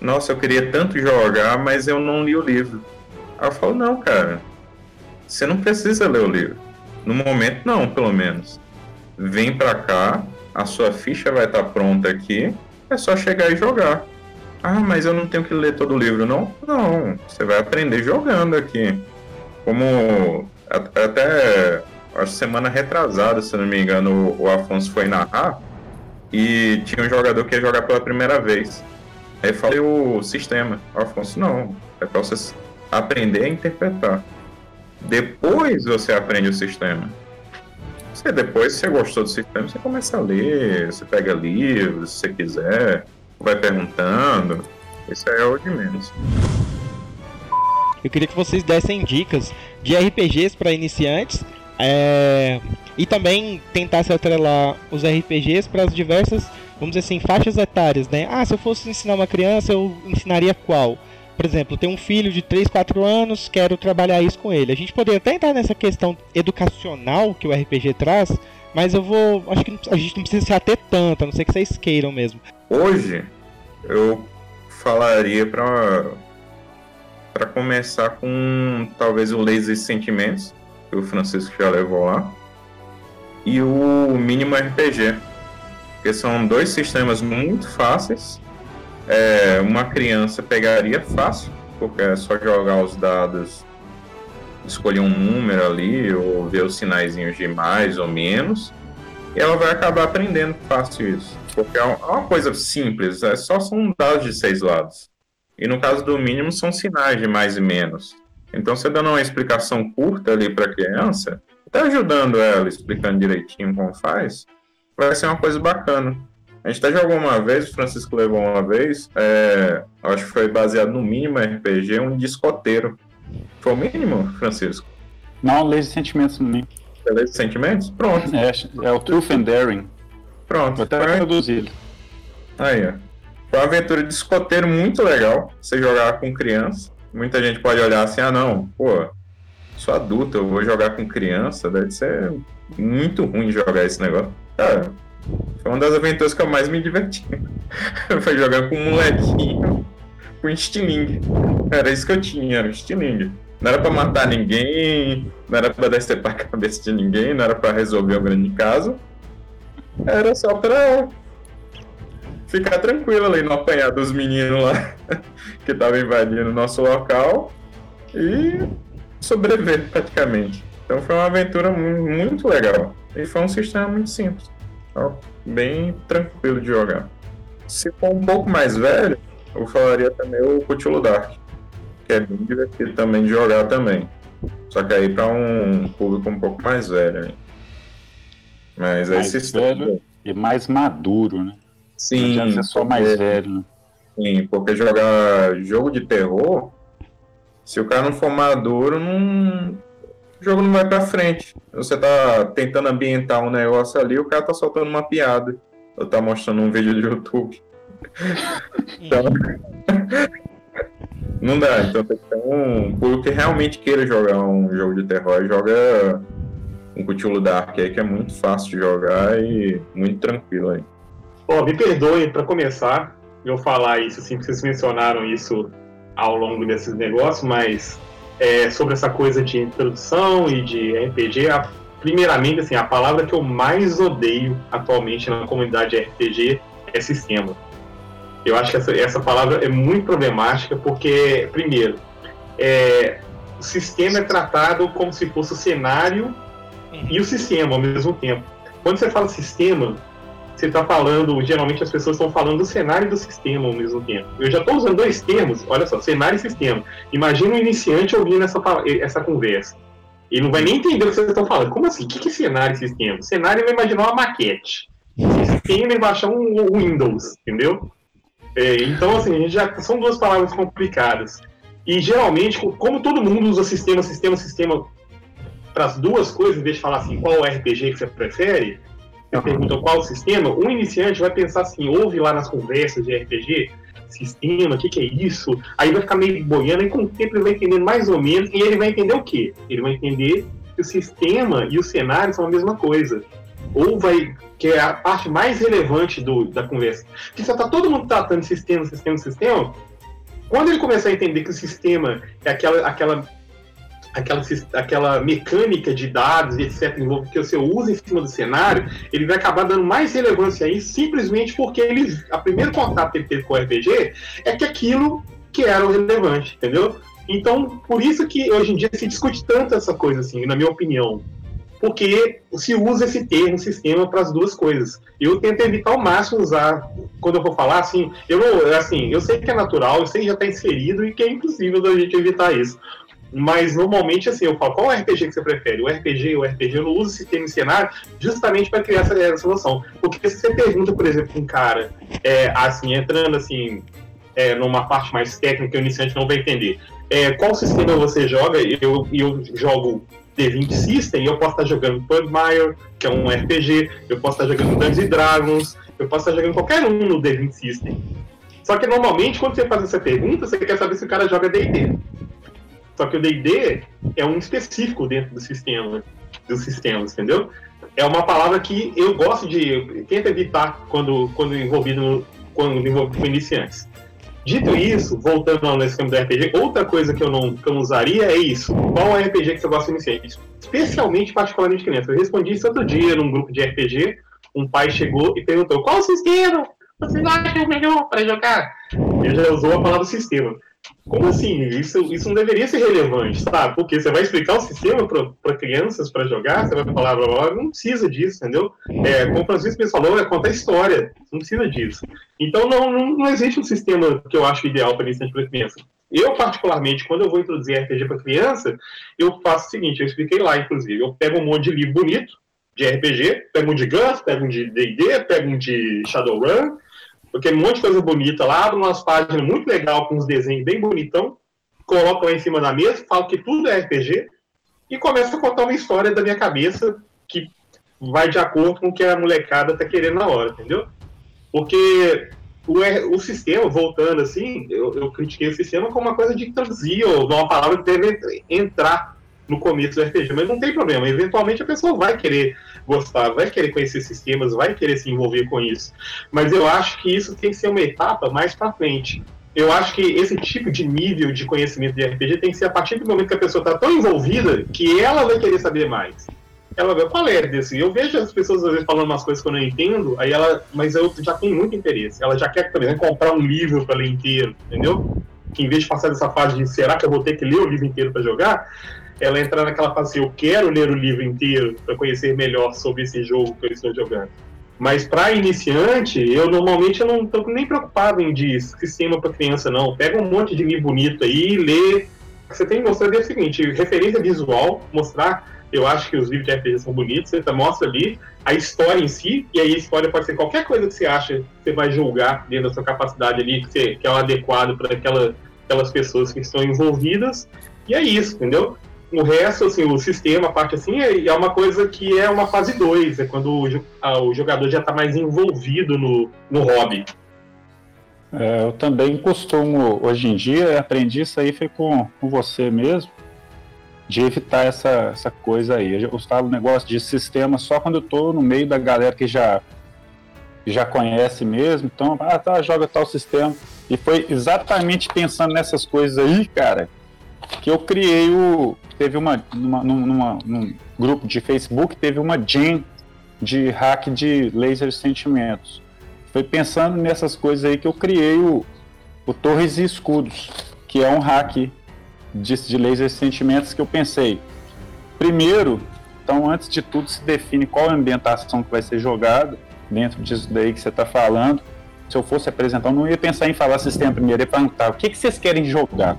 Nossa, eu queria tanto jogar, mas eu não li o livro. Aí eu falo: Não, cara, você não precisa ler o livro. No momento, não, pelo menos. Vem pra cá, a sua ficha vai estar tá pronta aqui, é só chegar e jogar. Ah, mas eu não tenho que ler todo o livro, não? Não, você vai aprender jogando aqui. Como até acho semana retrasada, se não me engano, o Afonso foi narrar e tinha um jogador que ia jogar pela primeira vez. Aí falei o sistema. O Afonso, não, é para você aprender a interpretar. Depois você aprende o sistema. Você depois, se você gostou do sistema, você começa a ler, você pega livros, se você quiser, vai perguntando. Isso aí é o de menos. Eu queria que vocês dessem dicas de RPGs para iniciantes é, e também tentasse atrelar os RPGs para as diversas, vamos dizer assim, faixas etárias, né? Ah, se eu fosse ensinar uma criança, eu ensinaria qual? Por exemplo, tenho um filho de 3, 4 anos, quero trabalhar isso com ele. A gente poderia até entrar nessa questão educacional que o RPG traz, mas eu vou. Acho que a gente não precisa se ater tanto, a não ser que vocês queiram mesmo. Hoje, eu falaria para para começar com talvez o Laser Sentimentos, que o Francisco já levou lá, e o Mínimo RPG, que são dois sistemas muito fáceis. É, uma criança pegaria fácil, porque é só jogar os dados, escolher um número ali, ou ver os sinaizinhos de mais ou menos, e ela vai acabar aprendendo fácil isso. Porque é uma coisa simples, é só são dados de seis lados. E no caso do mínimo, são sinais de mais e menos. Então, você dando uma explicação curta ali para a criança, até ajudando ela, explicando direitinho como faz, vai ser uma coisa bacana. A gente até jogou uma vez, o Francisco levou uma vez, é, acho que foi baseado no mínimo RPG, um discoteiro. Foi o mínimo, Francisco? Não, Leis de Sentimentos no mínimo. É Leis de Sentimentos? Pronto. É, é o Truth and Daring. Pronto. Vou até traduzir. Aí, ó. Foi uma aventura de escoteiro muito legal. Você jogar com criança. Muita gente pode olhar assim, ah não, pô, sou adulto, eu vou jogar com criança, deve ser muito ruim jogar esse negócio. Cara, foi uma das aventuras que eu mais me diverti. <laughs> foi jogar com um molequinho com estilingue. Era isso que eu tinha, era estilingue. Não era pra matar ninguém, não era pra decepar a <laughs> cabeça de ninguém, não era pra resolver um grande caso. Era só pra ficar tranquilo ali no apanhar dos meninos lá <laughs> que estavam invadindo o nosso local e sobreviver praticamente. Então foi uma aventura muito legal. E foi um sistema muito simples. Bem tranquilo de jogar. Se for um pouco mais velho, eu falaria também o Cthulhu Dark, que é bem divertido também de jogar também. Só que aí para um público um pouco mais velho. Mas mais esse velho e mais maduro, né? Sim. Já ser só mais velho. Né? Sim, porque jogar jogo de terror, se o cara não for maduro, não... o jogo não vai pra frente. Você tá tentando ambientar um negócio ali, o cara tá soltando uma piada. Ou tá mostrando um vídeo do YouTube. <laughs> então... <laughs> Não dá, então tem que ter um público que realmente queira jogar um jogo de terror joga um Cthulhu Dark aí que é muito fácil de jogar e muito tranquilo aí. Ó, me perdoe para começar eu falar isso, assim, porque vocês mencionaram isso ao longo desses negócios, mas é, sobre essa coisa de introdução e de RPG, a, primeiramente, assim, a palavra que eu mais odeio atualmente na comunidade RPG é sistema. Eu acho que essa, essa palavra é muito problemática porque, primeiro, é, o sistema é tratado como se fosse o cenário e o sistema ao mesmo tempo. Quando você fala sistema, você está falando, geralmente as pessoas estão falando do cenário e do sistema ao mesmo tempo. Eu já estou usando dois termos, olha só, cenário e sistema. Imagina um iniciante ouvindo essa, essa conversa. Ele não vai nem entender o que vocês estão falando. Como assim? O que é cenário e sistema? Cenário vai imaginar uma maquete. Sistema é baixar um Windows, entendeu? É, então, assim, já são duas palavras complicadas. E geralmente, como todo mundo usa sistema, sistema, sistema para as duas coisas, em vez de falar assim, qual RPG que você prefere, você pergunta qual o sistema, um iniciante vai pensar assim, ouve lá nas conversas de RPG, sistema, o que, que é isso? Aí vai ficar meio boiando, e com o tempo ele vai entender mais ou menos, e ele vai entender o quê? Ele vai entender que o sistema e o cenário são a mesma coisa. Ou vai, que é a parte mais relevante do, da conversa. Porque se tá todo mundo tratando de sistema, sistema, sistema, quando ele começar a entender que o sistema é aquela, aquela aquela, aquela mecânica de dados etc. que você usa em cima do cenário, ele vai acabar dando mais relevância a isso simplesmente porque ele, a primeiro contato que ele teve com o RPG é que aquilo que era o relevante, entendeu? Então, por isso que hoje em dia se discute tanto essa coisa, assim, na minha opinião. Porque se usa esse termo, sistema, para as duas coisas. Eu tento evitar ao máximo usar, quando eu vou falar, assim, eu assim, eu sei que é natural, eu sei que já está inserido e que é impossível da gente evitar isso. Mas normalmente, assim, eu falo, qual RPG que você prefere? O RPG, o RPG, eu não uso sistema e cenário justamente para criar essa, essa noção. Porque se você pergunta, por exemplo, um cara, é, assim, entrando assim, é, numa parte mais técnica, o iniciante não vai entender. É, qual sistema você joga? Eu, eu jogo D20 System e eu posso estar jogando Pugmire, que é um RPG, eu posso estar jogando Dungeons Dragons, eu posso estar jogando qualquer um no D20 System. Só que normalmente, quando você faz essa pergunta, você quer saber se o cara joga DD. Só que o D&D é um específico dentro do sistema, dos sistemas, entendeu? É uma palavra que eu gosto de tento evitar quando quando envolvido quando envolvido com iniciantes. Dito isso, voltando nesse campo do RPG, outra coisa que eu não, que eu usaria é isso. Qual é o RPG que você gosta de iniciante? Especialmente, particularmente criança. Eu respondi isso outro dia num grupo de RPG. Um pai chegou e perguntou: qual sistema você acha o melhor para jogar? Ele já usou a palavra sistema. Como assim? Isso, isso não deveria ser relevante, sabe? Porque você vai explicar o sistema para crianças para jogar, você vai falar, blá, blá, blá, não precisa disso, entendeu? É, como o Francisco me falou, é contar história, não precisa disso. Então não, não, não existe um sistema que eu acho ideal para iniciante para criança. Eu, particularmente, quando eu vou introduzir RPG para criança, eu faço o seguinte, eu expliquei lá, inclusive, eu pego um monte de livro bonito, de RPG, pego um de Guns, pego um de D&D, pego um de Shadowrun, porque um monte de coisa bonita lá, abre umas páginas muito legal com uns desenhos bem bonitão, coloco lá em cima da mesa, falo que tudo é RPG e começo a contar uma história da minha cabeça que vai de acordo com o que a molecada tá querendo na hora, entendeu? Porque o, o sistema, voltando assim, eu, eu critiquei o sistema como uma coisa de traduzir ou uma palavra que deve entrar no começo do RPG, mas não tem problema. Eventualmente a pessoa vai querer gostar, vai querer conhecer sistemas, vai querer se envolver com isso. Mas eu acho que isso tem que ser uma etapa mais para frente. Eu acho que esse tipo de nível de conhecimento de RPG tem que ser a partir do momento que a pessoa está tão envolvida que ela vai querer saber mais. Ela vai, qual é desse? Eu vejo as pessoas às vezes falando umas coisas que eu não entendo, aí ela, mas eu já tenho muito interesse. Ela já quer, por exemplo, comprar um livro para ler inteiro, entendeu? Que em vez de passar dessa fase de será que eu vou ter que ler o livro inteiro para jogar, ela entra naquela fase assim, eu quero ler o livro inteiro para conhecer melhor sobre esse jogo que eu estou jogando. Mas para iniciante, eu normalmente eu não estou nem preocupado em de sistema para criança, não. Pega um monte de livro bonito aí, lê. Você tem que mostrar é o seguinte: referência visual, mostrar. Eu acho que os livros de RPG são bonitos, você mostra ali a história em si, e aí a história pode ser qualquer coisa que você acha você vai julgar dentro da sua capacidade ali, que, você, que é o adequado para aquela, aquelas pessoas que estão envolvidas. E é isso, entendeu? O resto, assim, o sistema, a parte assim, é, é uma coisa que é uma fase 2, é quando o, jogador já está mais envolvido no, no hobby. É, eu também costumo, hoje em dia, aprendi isso aí foi com, com você mesmo, de evitar essa, essa coisa aí. Eu falo negócio de sistema só quando eu tô no meio da galera que já, já conhece mesmo, então, ah, tá, joga tal sistema. E foi exatamente pensando nessas coisas aí, cara, que eu criei o. Teve uma. Numa, numa, num grupo de Facebook, teve uma jam de hack de laser sentimentos. Foi pensando nessas coisas aí que eu criei o, o Torres e Escudos, que é um hack de, de laser sentimentos que eu pensei. Primeiro, então antes de tudo se define qual a ambientação que vai ser jogada dentro disso daí que você está falando. Se eu fosse apresentar, eu não ia pensar em falar sistema primeiro, ia perguntar o que, que vocês querem jogar.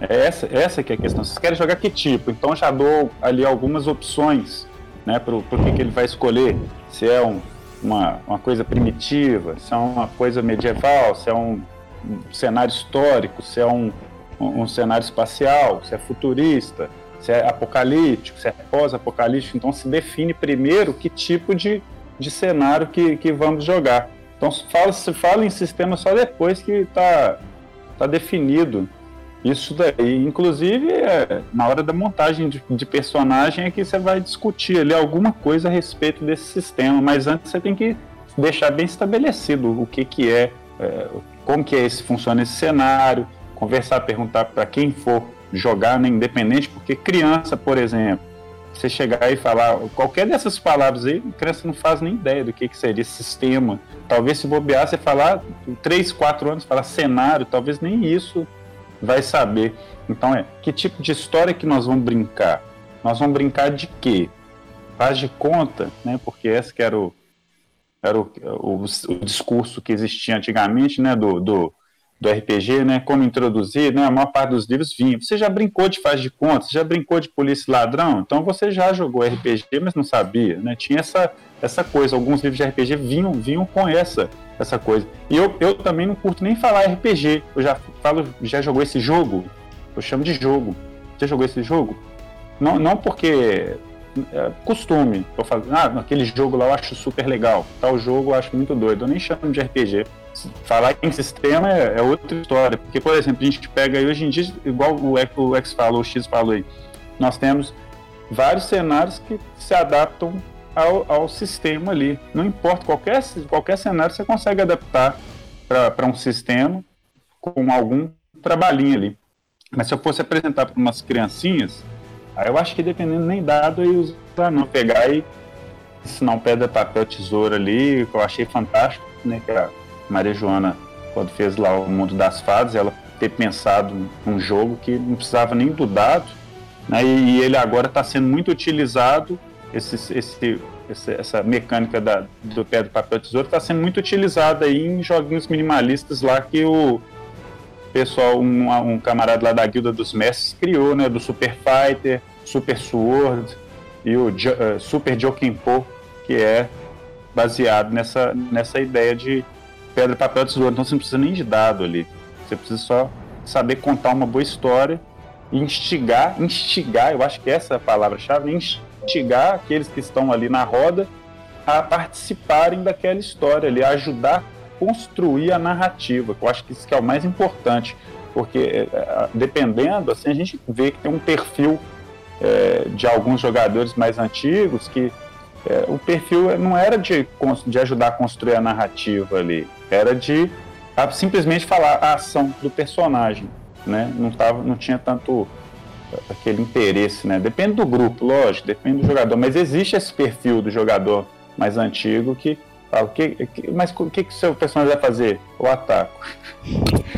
É essa, essa que é a questão. Vocês querem jogar que tipo? Então já dou ali algumas opções né, para o que, que ele vai escolher. Se é um, uma, uma coisa primitiva, se é uma coisa medieval, se é um, um cenário histórico, se é um, um, um, cenário espacial, se é futurista, se é apocalíptico, se é pós-apocalíptico. Então se define primeiro que tipo de, de cenário que, que vamos jogar. Então se fala, se fala em sistema só depois que está tá definido isso daí, inclusive, é, na hora da montagem de, de, personagem é que você vai discutir ali alguma coisa a respeito desse sistema, mas antes você tem que deixar bem estabelecido o que, que é, é como que é esse, funciona esse cenário, conversar, perguntar para quem for jogar, né, independente, porque criança, por exemplo, você chegar e falar qualquer dessas palavras aí, a criança não faz nem ideia do que, que seria sistema. Talvez se bobear, você falar 3, 4 anos, falar cenário, talvez nem isso vai saber. Então é, que tipo de história que nós vamos brincar? Nós vamos brincar de quê? Faz de conta, né? Porque esse que era o, era o, o, o discurso que existia antigamente, né? Do, do, do, RPG, né? Como introduzir, né? A maior parte dos livros vinha. Você já brincou de faz de conta? Você já brincou de polícia e ladrão? Então você já jogou RPG, mas não sabia, né? Tinha essa, essa coisa. Alguns livros de RPG vinham, vinham com essa essa coisa. E eu, eu também não curto nem falar RPG. Eu já falo, já jogou esse jogo? Eu chamo de jogo. Já jogou esse jogo? Não, não porque é costume. Eu falo, ah, aquele jogo lá eu acho super legal. Tal jogo eu acho muito doido. Eu nem chamo de RPG. Falar em sistema é, é outra história. Porque, por exemplo, a gente pega aí hoje em dia, igual o, o X falou, o X falou aí, nós temos vários cenários que se adaptam ao, ao sistema ali. Não importa, qualquer, qualquer cenário você consegue adaptar para um sistema com algum trabalhinho ali. Mas se eu fosse apresentar para umas criancinhas, aí eu acho que dependendo nem dado, eu usar não. Pegar e ensinar um pedra, papel, tesoura ali, que eu achei fantástico, né? Que a Maria Joana, quando fez lá o Mundo das Fadas, ela ter pensado num jogo que não precisava nem do dado, né? E ele agora está sendo muito utilizado esse, esse, essa mecânica da, do pedra, papel, tesouro está sendo muito utilizada aí em joguinhos minimalistas lá que o pessoal, um, um camarada lá da Guilda dos Mestres criou, né? Do Super Fighter, Super Sword e o uh, Super Jokenpo, que é baseado nessa, nessa ideia de pedra, papel, tesouro. Então você não precisa nem de dado ali. Você precisa só saber contar uma boa história instigar, instigar, eu acho que essa é a palavra-chave, instigar aqueles que estão ali na roda a participarem daquela história ali, a ajudar construir a narrativa, que eu acho que isso que é o mais importante, porque é, é, dependendo, assim, a gente vê que tem um perfil é, de alguns jogadores mais antigos que é, o perfil não era de, de ajudar a construir a narrativa ali, era de a, simplesmente falar a ação do personagem, né? Não, tava, não tinha tanto aquele interesse, né? Depende do grupo, lógico, depende do jogador, mas existe esse perfil do jogador mais antigo que fala, que, mas o que, que o seu personagem vai fazer? O ataco.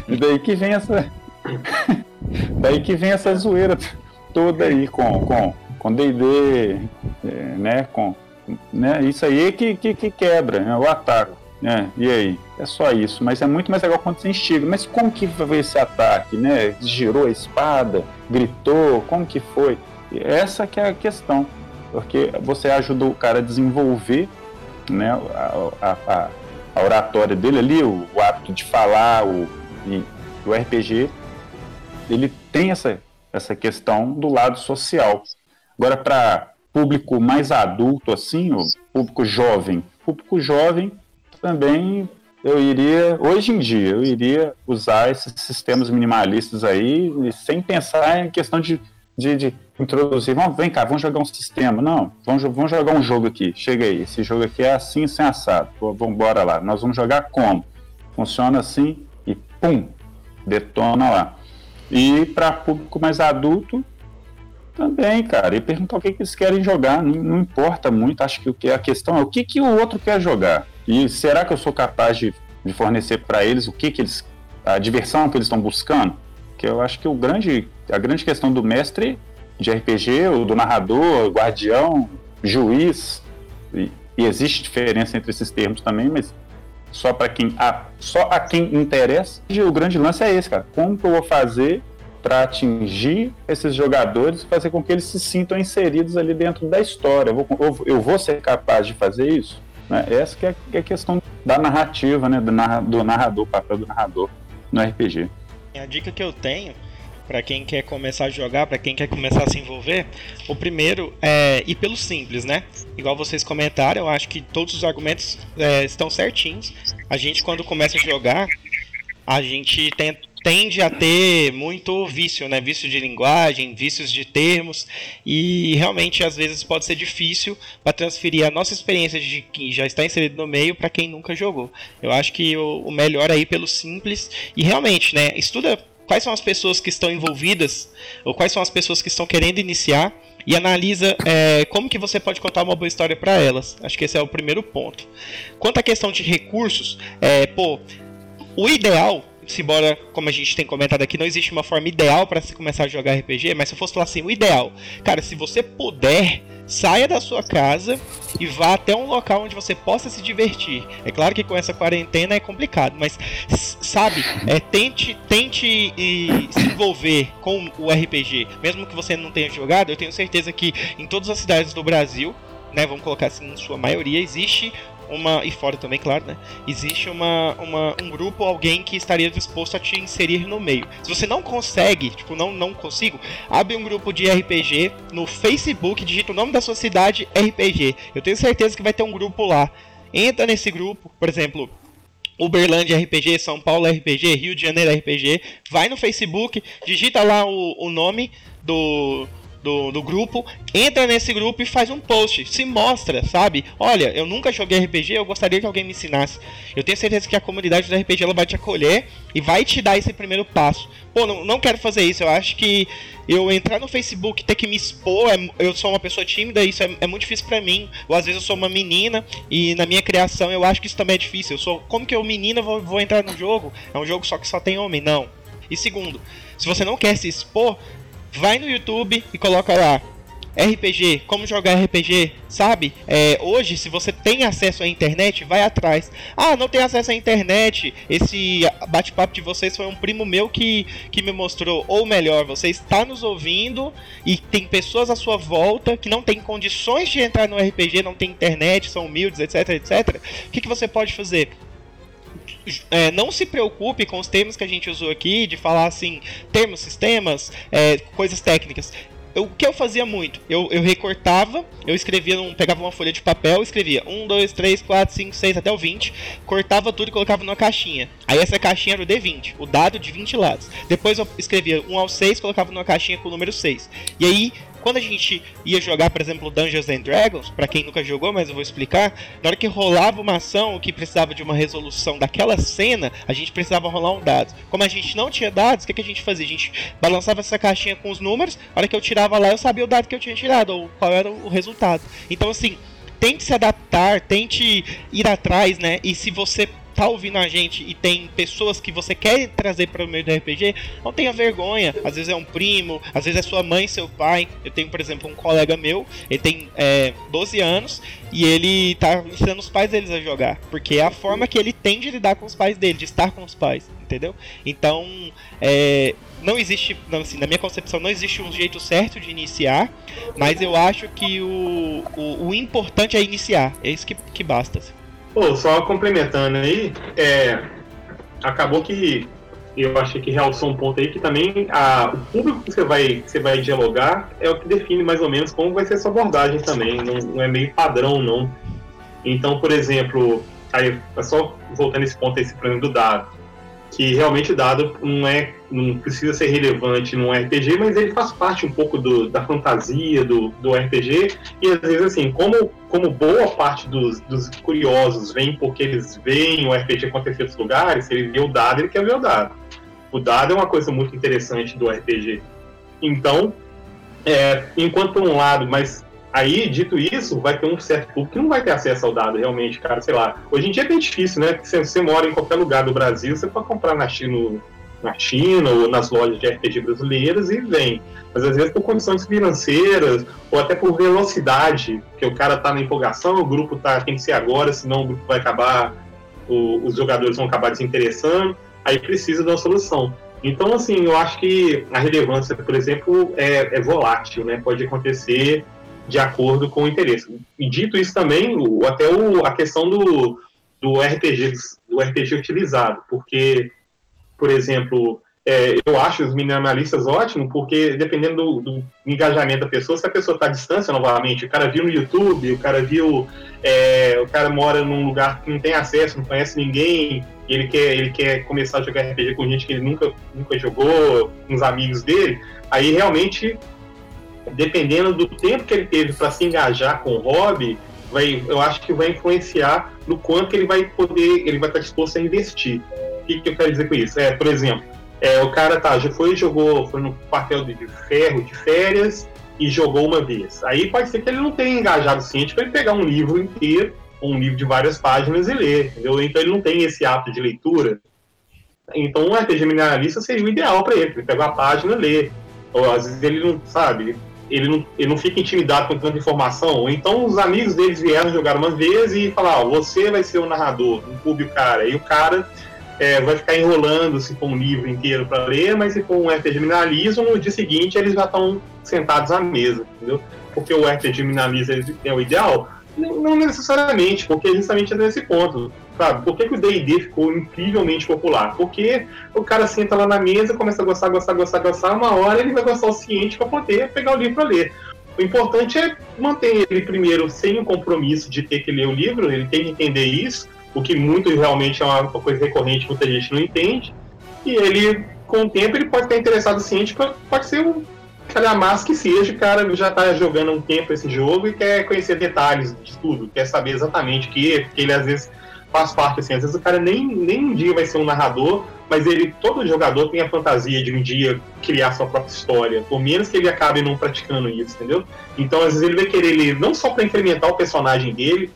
e <laughs> daí que vem essa. <laughs> daí que vem essa zoeira toda aí com com com D&D, é, né, com né, isso aí que, que, que quebra, né, o ataque. É, e aí? É só isso. Mas é muito mais legal quando você instiga. Mas como que foi esse ataque, né? Girou a espada, gritou, como que foi? Essa que é a questão. Porque você ajuda o cara a desenvolver né, a, a, a oratória dele ali, o, o hábito de falar, o, e, o RPG, ele tem essa, essa questão do lado social. Agora, para público mais adulto, assim, o público jovem, público jovem também eu iria, hoje em dia, eu iria usar esses sistemas minimalistas aí, sem pensar em questão de, de, de introduzir, vamos, vem cá, vamos jogar um sistema. Não, vamos, vamos jogar um jogo aqui. Chega aí, esse jogo aqui é assim, sem assado. Vamos embora lá. Nós vamos jogar como? Funciona assim e pum, detona lá. E para público mais adulto, também, cara. E perguntar o que, que eles querem jogar. Não, não, importa muito. Acho que o que a questão é o que, que o outro quer jogar. E será que eu sou capaz de, de fornecer para eles o que, que eles. a diversão que eles estão buscando? Que eu acho que o grande, a grande questão do mestre de RPG, o do narrador, guardião, juiz, e, e existe diferença entre esses termos também, mas só para quem a, só a quem interessa. O grande lance é esse, cara. Como que eu vou fazer para atingir esses jogadores e fazer com que eles se sintam inseridos ali dentro da história? Eu vou, eu vou ser capaz de fazer isso? Né? Essa que é, que é, a questão da narrativa, né? Do, narra, do narrador, papel do narrador no RPG. A dica que eu tenho para quem quer começar a jogar, para quem quer começar a se envolver, o primeiro é ir pelo simples, né? Igual vocês comentaram, eu acho que todos os argumentos é, estão certinhos. A gente, quando começa a jogar, a gente tem, tende a ter muito vício, né? Vício de linguagem, vícios de termos, e realmente às vezes pode ser difícil para transferir a nossa experiência de quem já está inserido no meio para quem nunca jogou. Eu acho que o, melhor é ir pelo simples e realmente, né? Estuda quais são as pessoas que estão envolvidas ou quais são as pessoas que estão querendo iniciar e analisa é, como que você pode contar uma boa história para elas. Acho que esse é o primeiro ponto. Quanto à questão de recursos, é, pô, o ideal embora, como a gente tem comentado aqui, não existe uma forma ideal para se começar a jogar RPG, mas se eu fosse falar assim, o ideal, cara, se você puder, saia da sua casa e vá até um local onde você possa se divertir. É claro que com essa quarentena é complicado, mas sabe, é, tente, tente e, se envolver com o RPG, mesmo que você não tenha jogado. Eu tenho certeza que em todas as cidades do Brasil né, vamos colocar assim, em sua maioria, existe uma. E fora também, claro, né? Existe uma, uma, um grupo, alguém que estaria disposto a te inserir no meio. Se você não consegue, tipo, não, não consigo, abre um grupo de RPG no Facebook, digita o nome da sua cidade RPG. Eu tenho certeza que vai ter um grupo lá. Entra nesse grupo, por exemplo, Uberlândia RPG, São Paulo RPG, Rio de Janeiro RPG, vai no Facebook, digita lá o, o nome do, do, do grupo, entra nesse grupo e faz um post, se mostra, sabe? Olha, eu nunca joguei RPG, eu gostaria que alguém me ensinasse. Eu tenho certeza que a comunidade do RPG ela vai te acolher e vai te dar esse primeiro passo. Pô, não, não quero fazer isso, eu acho que eu entrar no Facebook, ter que me expor, é, eu sou uma pessoa tímida, isso é, é muito difícil para mim. Ou às vezes eu sou uma menina e na minha criação eu acho que isso também é difícil. Eu sou, como que eu menina vou, vou entrar no jogo? É um jogo só que só tem homem? Não. E segundo, se você não quer se expor, vai no YouTube e coloca lá RPG, como jogar RPG, sabe? É, hoje, se você tem acesso à internet, vai atrás. Ah, não tem acesso à internet. Esse bate-papo de vocês foi um primo meu que, que me mostrou. Ou melhor, você está nos ouvindo e tem pessoas à sua volta que não tem condições de entrar no RPG, não tem internet, são humildes, etc, etc. O que, que você pode fazer? É, não se preocupe com os termos que a gente usou aqui, de falar assim, termos, sistemas, é, coisas técnicas. Eu, o que eu fazia muito? Eu, eu recortava, eu escrevia, num, pegava uma folha de papel, escrevia 1, 2, 3, 4, 5, 6 até o 20, cortava tudo e colocava numa caixinha. Aí essa caixinha era o D20, o dado de 20 lados. Depois eu escrevia 1 ao 6, colocava numa caixinha com o número 6. E aí quando a gente ia jogar, por exemplo, Dungeons and Dragons, para quem nunca jogou, mas eu vou explicar, na hora que rolava uma ação que precisava de uma resolução daquela cena, a gente precisava rolar um dado. Como a gente não tinha dados, o que, que a gente fazia? A gente balançava essa caixinha com os números, a hora que eu tirava lá, eu sabia o dado que eu tinha tirado, ou qual era o resultado. Então, assim, tente se adaptar, tente ir atrás, né? E se você tá ouvindo a gente e tem pessoas que você quer trazer para o meio do RPG, não tenha vergonha. Às vezes é um primo, às vezes é sua mãe, seu pai. Eu tenho, por exemplo, um colega meu, ele tem é, 12 anos e ele tá ensinando os pais deles a jogar. Porque é a forma que ele tem de lidar com os pais dele, de estar com os pais, entendeu? Então, é, não existe, não, assim, na minha concepção, não existe um jeito certo de iniciar, mas eu acho que o, o, o importante é iniciar. É isso que, que basta. Assim. Pô, só complementando aí, é, acabou que eu achei que realçou um ponto aí que também a, o público que você, vai, que você vai dialogar é o que define mais ou menos como vai ser sua abordagem também, não, não é meio padrão não. Então, por exemplo, aí é só voltando esse ponto, esse problema do dado, que realmente o dado não é, não precisa ser relevante num RPG, mas ele faz parte um pouco do, da fantasia do, do RPG e às vezes assim, como, como boa parte dos, dos curiosos vem porque eles veem o RPG acontecer em outros lugares, se ele vê o dado, ele quer ver o dado. O dado é uma coisa muito interessante do RPG. Então, é, enquanto por um lado, mas Aí, dito isso, vai ter um certo público que não vai ter acesso ao dado, realmente, cara, sei lá. Hoje em dia é bem difícil, né? Porque você, você mora em qualquer lugar do Brasil, você pode comprar na China, na China ou nas lojas de RPG brasileiras e vem. Mas às vezes por condições financeiras ou até por velocidade, que o cara tá na empolgação, o grupo tá, tem que ser agora, senão o grupo vai acabar, o, os jogadores vão acabar desinteressando, aí precisa uma solução. Então, assim, eu acho que a relevância, por exemplo, é, é volátil, né? Pode acontecer de acordo com o interesse. E dito isso também, o, até o, a questão do, do RPG, do RPG utilizado, porque, por exemplo, é, eu acho os minimalistas ótimos, porque dependendo do, do, engajamento da pessoa, se a pessoa está à distância novamente, o cara viu no YouTube, o cara viu, é, o cara mora num lugar que não tem acesso, não conhece ninguém, ele quer, ele quer começar a jogar RPG com gente que ele nunca, nunca jogou, com os amigos dele, aí realmente dependendo do tempo que ele teve para se engajar com o hobby, vai, eu acho que vai influenciar no quanto ele vai poder, ele vai estar disposto a investir. O que, que eu quero dizer com isso? É, por exemplo, é, o cara tá, já foi jogou, foi no papel de ferro de férias e jogou uma vez. Aí pode ser que ele não tenha engajado o suficiente para ele pegar um livro inteiro, um livro de várias páginas e ler, entendeu? Então ele não tem esse hábito de leitura. Então um RPG mineralista seria o ideal para ele, ele pegar a página e ler. Ou às vezes ele não sabe, ele não, ele não fica intimidado com tanta informação. Então os amigos deles vieram jogar uma vez e falaram, você vai ser o narrador, um público cara. E o cara é, vai ficar enrolando se for um livro inteiro para ler, mas se for um RPG minimalismo, no dia seguinte eles já estão sentados à mesa, entendeu? Porque o RPG minimalismo é o ideal? Não necessariamente, porque justamente é nesse ponto. Sabe? Por que, que o D&D ficou incrivelmente popular? Porque o cara senta lá na mesa, começa a gostar, gostar, gostar, gostar, uma hora ele vai gostar o suficiente para poder pegar o livro para ler. O importante é manter ele primeiro sem o compromisso de ter que ler o livro, ele tem que entender isso, o que muito realmente é uma coisa recorrente, muita gente não entende, e ele, com o tempo, ele pode estar interessado o suficiente, pode ser um calhamaço que seja, o cara já está jogando um tempo esse jogo e quer conhecer detalhes de tudo, quer saber exatamente o que, porque ele às vezes faz parte, assim, às vezes o cara nem, nem um dia vai ser um narrador, mas ele, todo jogador tem a fantasia de um dia criar sua própria história, por menos que ele acabe não praticando isso, entendeu? Então, às vezes ele vai querer ler não só para incrementar o personagem dele,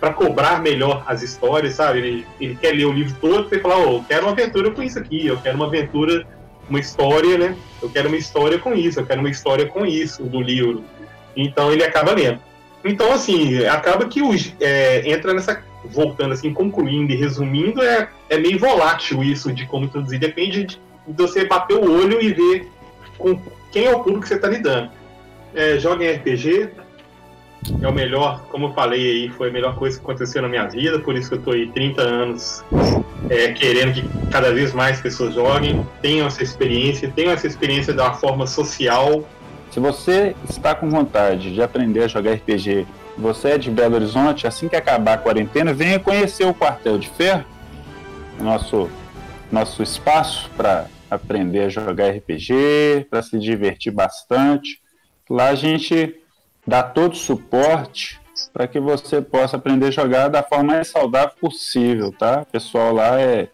para cobrar melhor as histórias, sabe? Ele, ele quer ler o livro todo e falar, oh, eu quero uma aventura com isso aqui, eu quero uma aventura, uma história, né? Eu quero uma história com isso, eu quero uma história com isso do livro. Então ele acaba lendo. Então, assim, acaba que é, entra nessa voltando assim, concluindo e resumindo, é, é meio volátil isso de como introduzir. Depende de, de você bater o olho e ver com quem é o público que você está lidando. É, joga em RPG, é o melhor, como eu falei aí, foi a melhor coisa que aconteceu na minha vida, por isso que eu estou aí 30 anos é, querendo que cada vez mais pessoas joguem, tenham essa experiência, tenham essa experiência da forma social. Se você está com vontade de aprender a jogar RPG você é de Belo Horizonte, assim que acabar a quarentena, venha conhecer o Quartel de Ferro, nosso, nosso espaço para aprender a jogar RPG, para se divertir bastante. Lá a gente dá todo o suporte para que você possa aprender a jogar da forma mais saudável possível, tá? O pessoal lá é.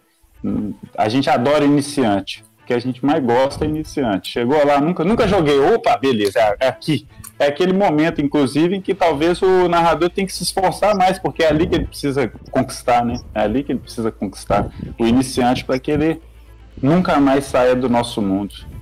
A gente adora iniciante que a gente mais gosta é iniciante. Chegou lá, nunca, nunca joguei. Opa, beleza, é aqui. É aquele momento, inclusive, em que talvez o narrador tem que se esforçar mais, porque é ali que ele precisa conquistar, né? É ali que ele precisa conquistar o iniciante para que ele nunca mais saia do nosso mundo.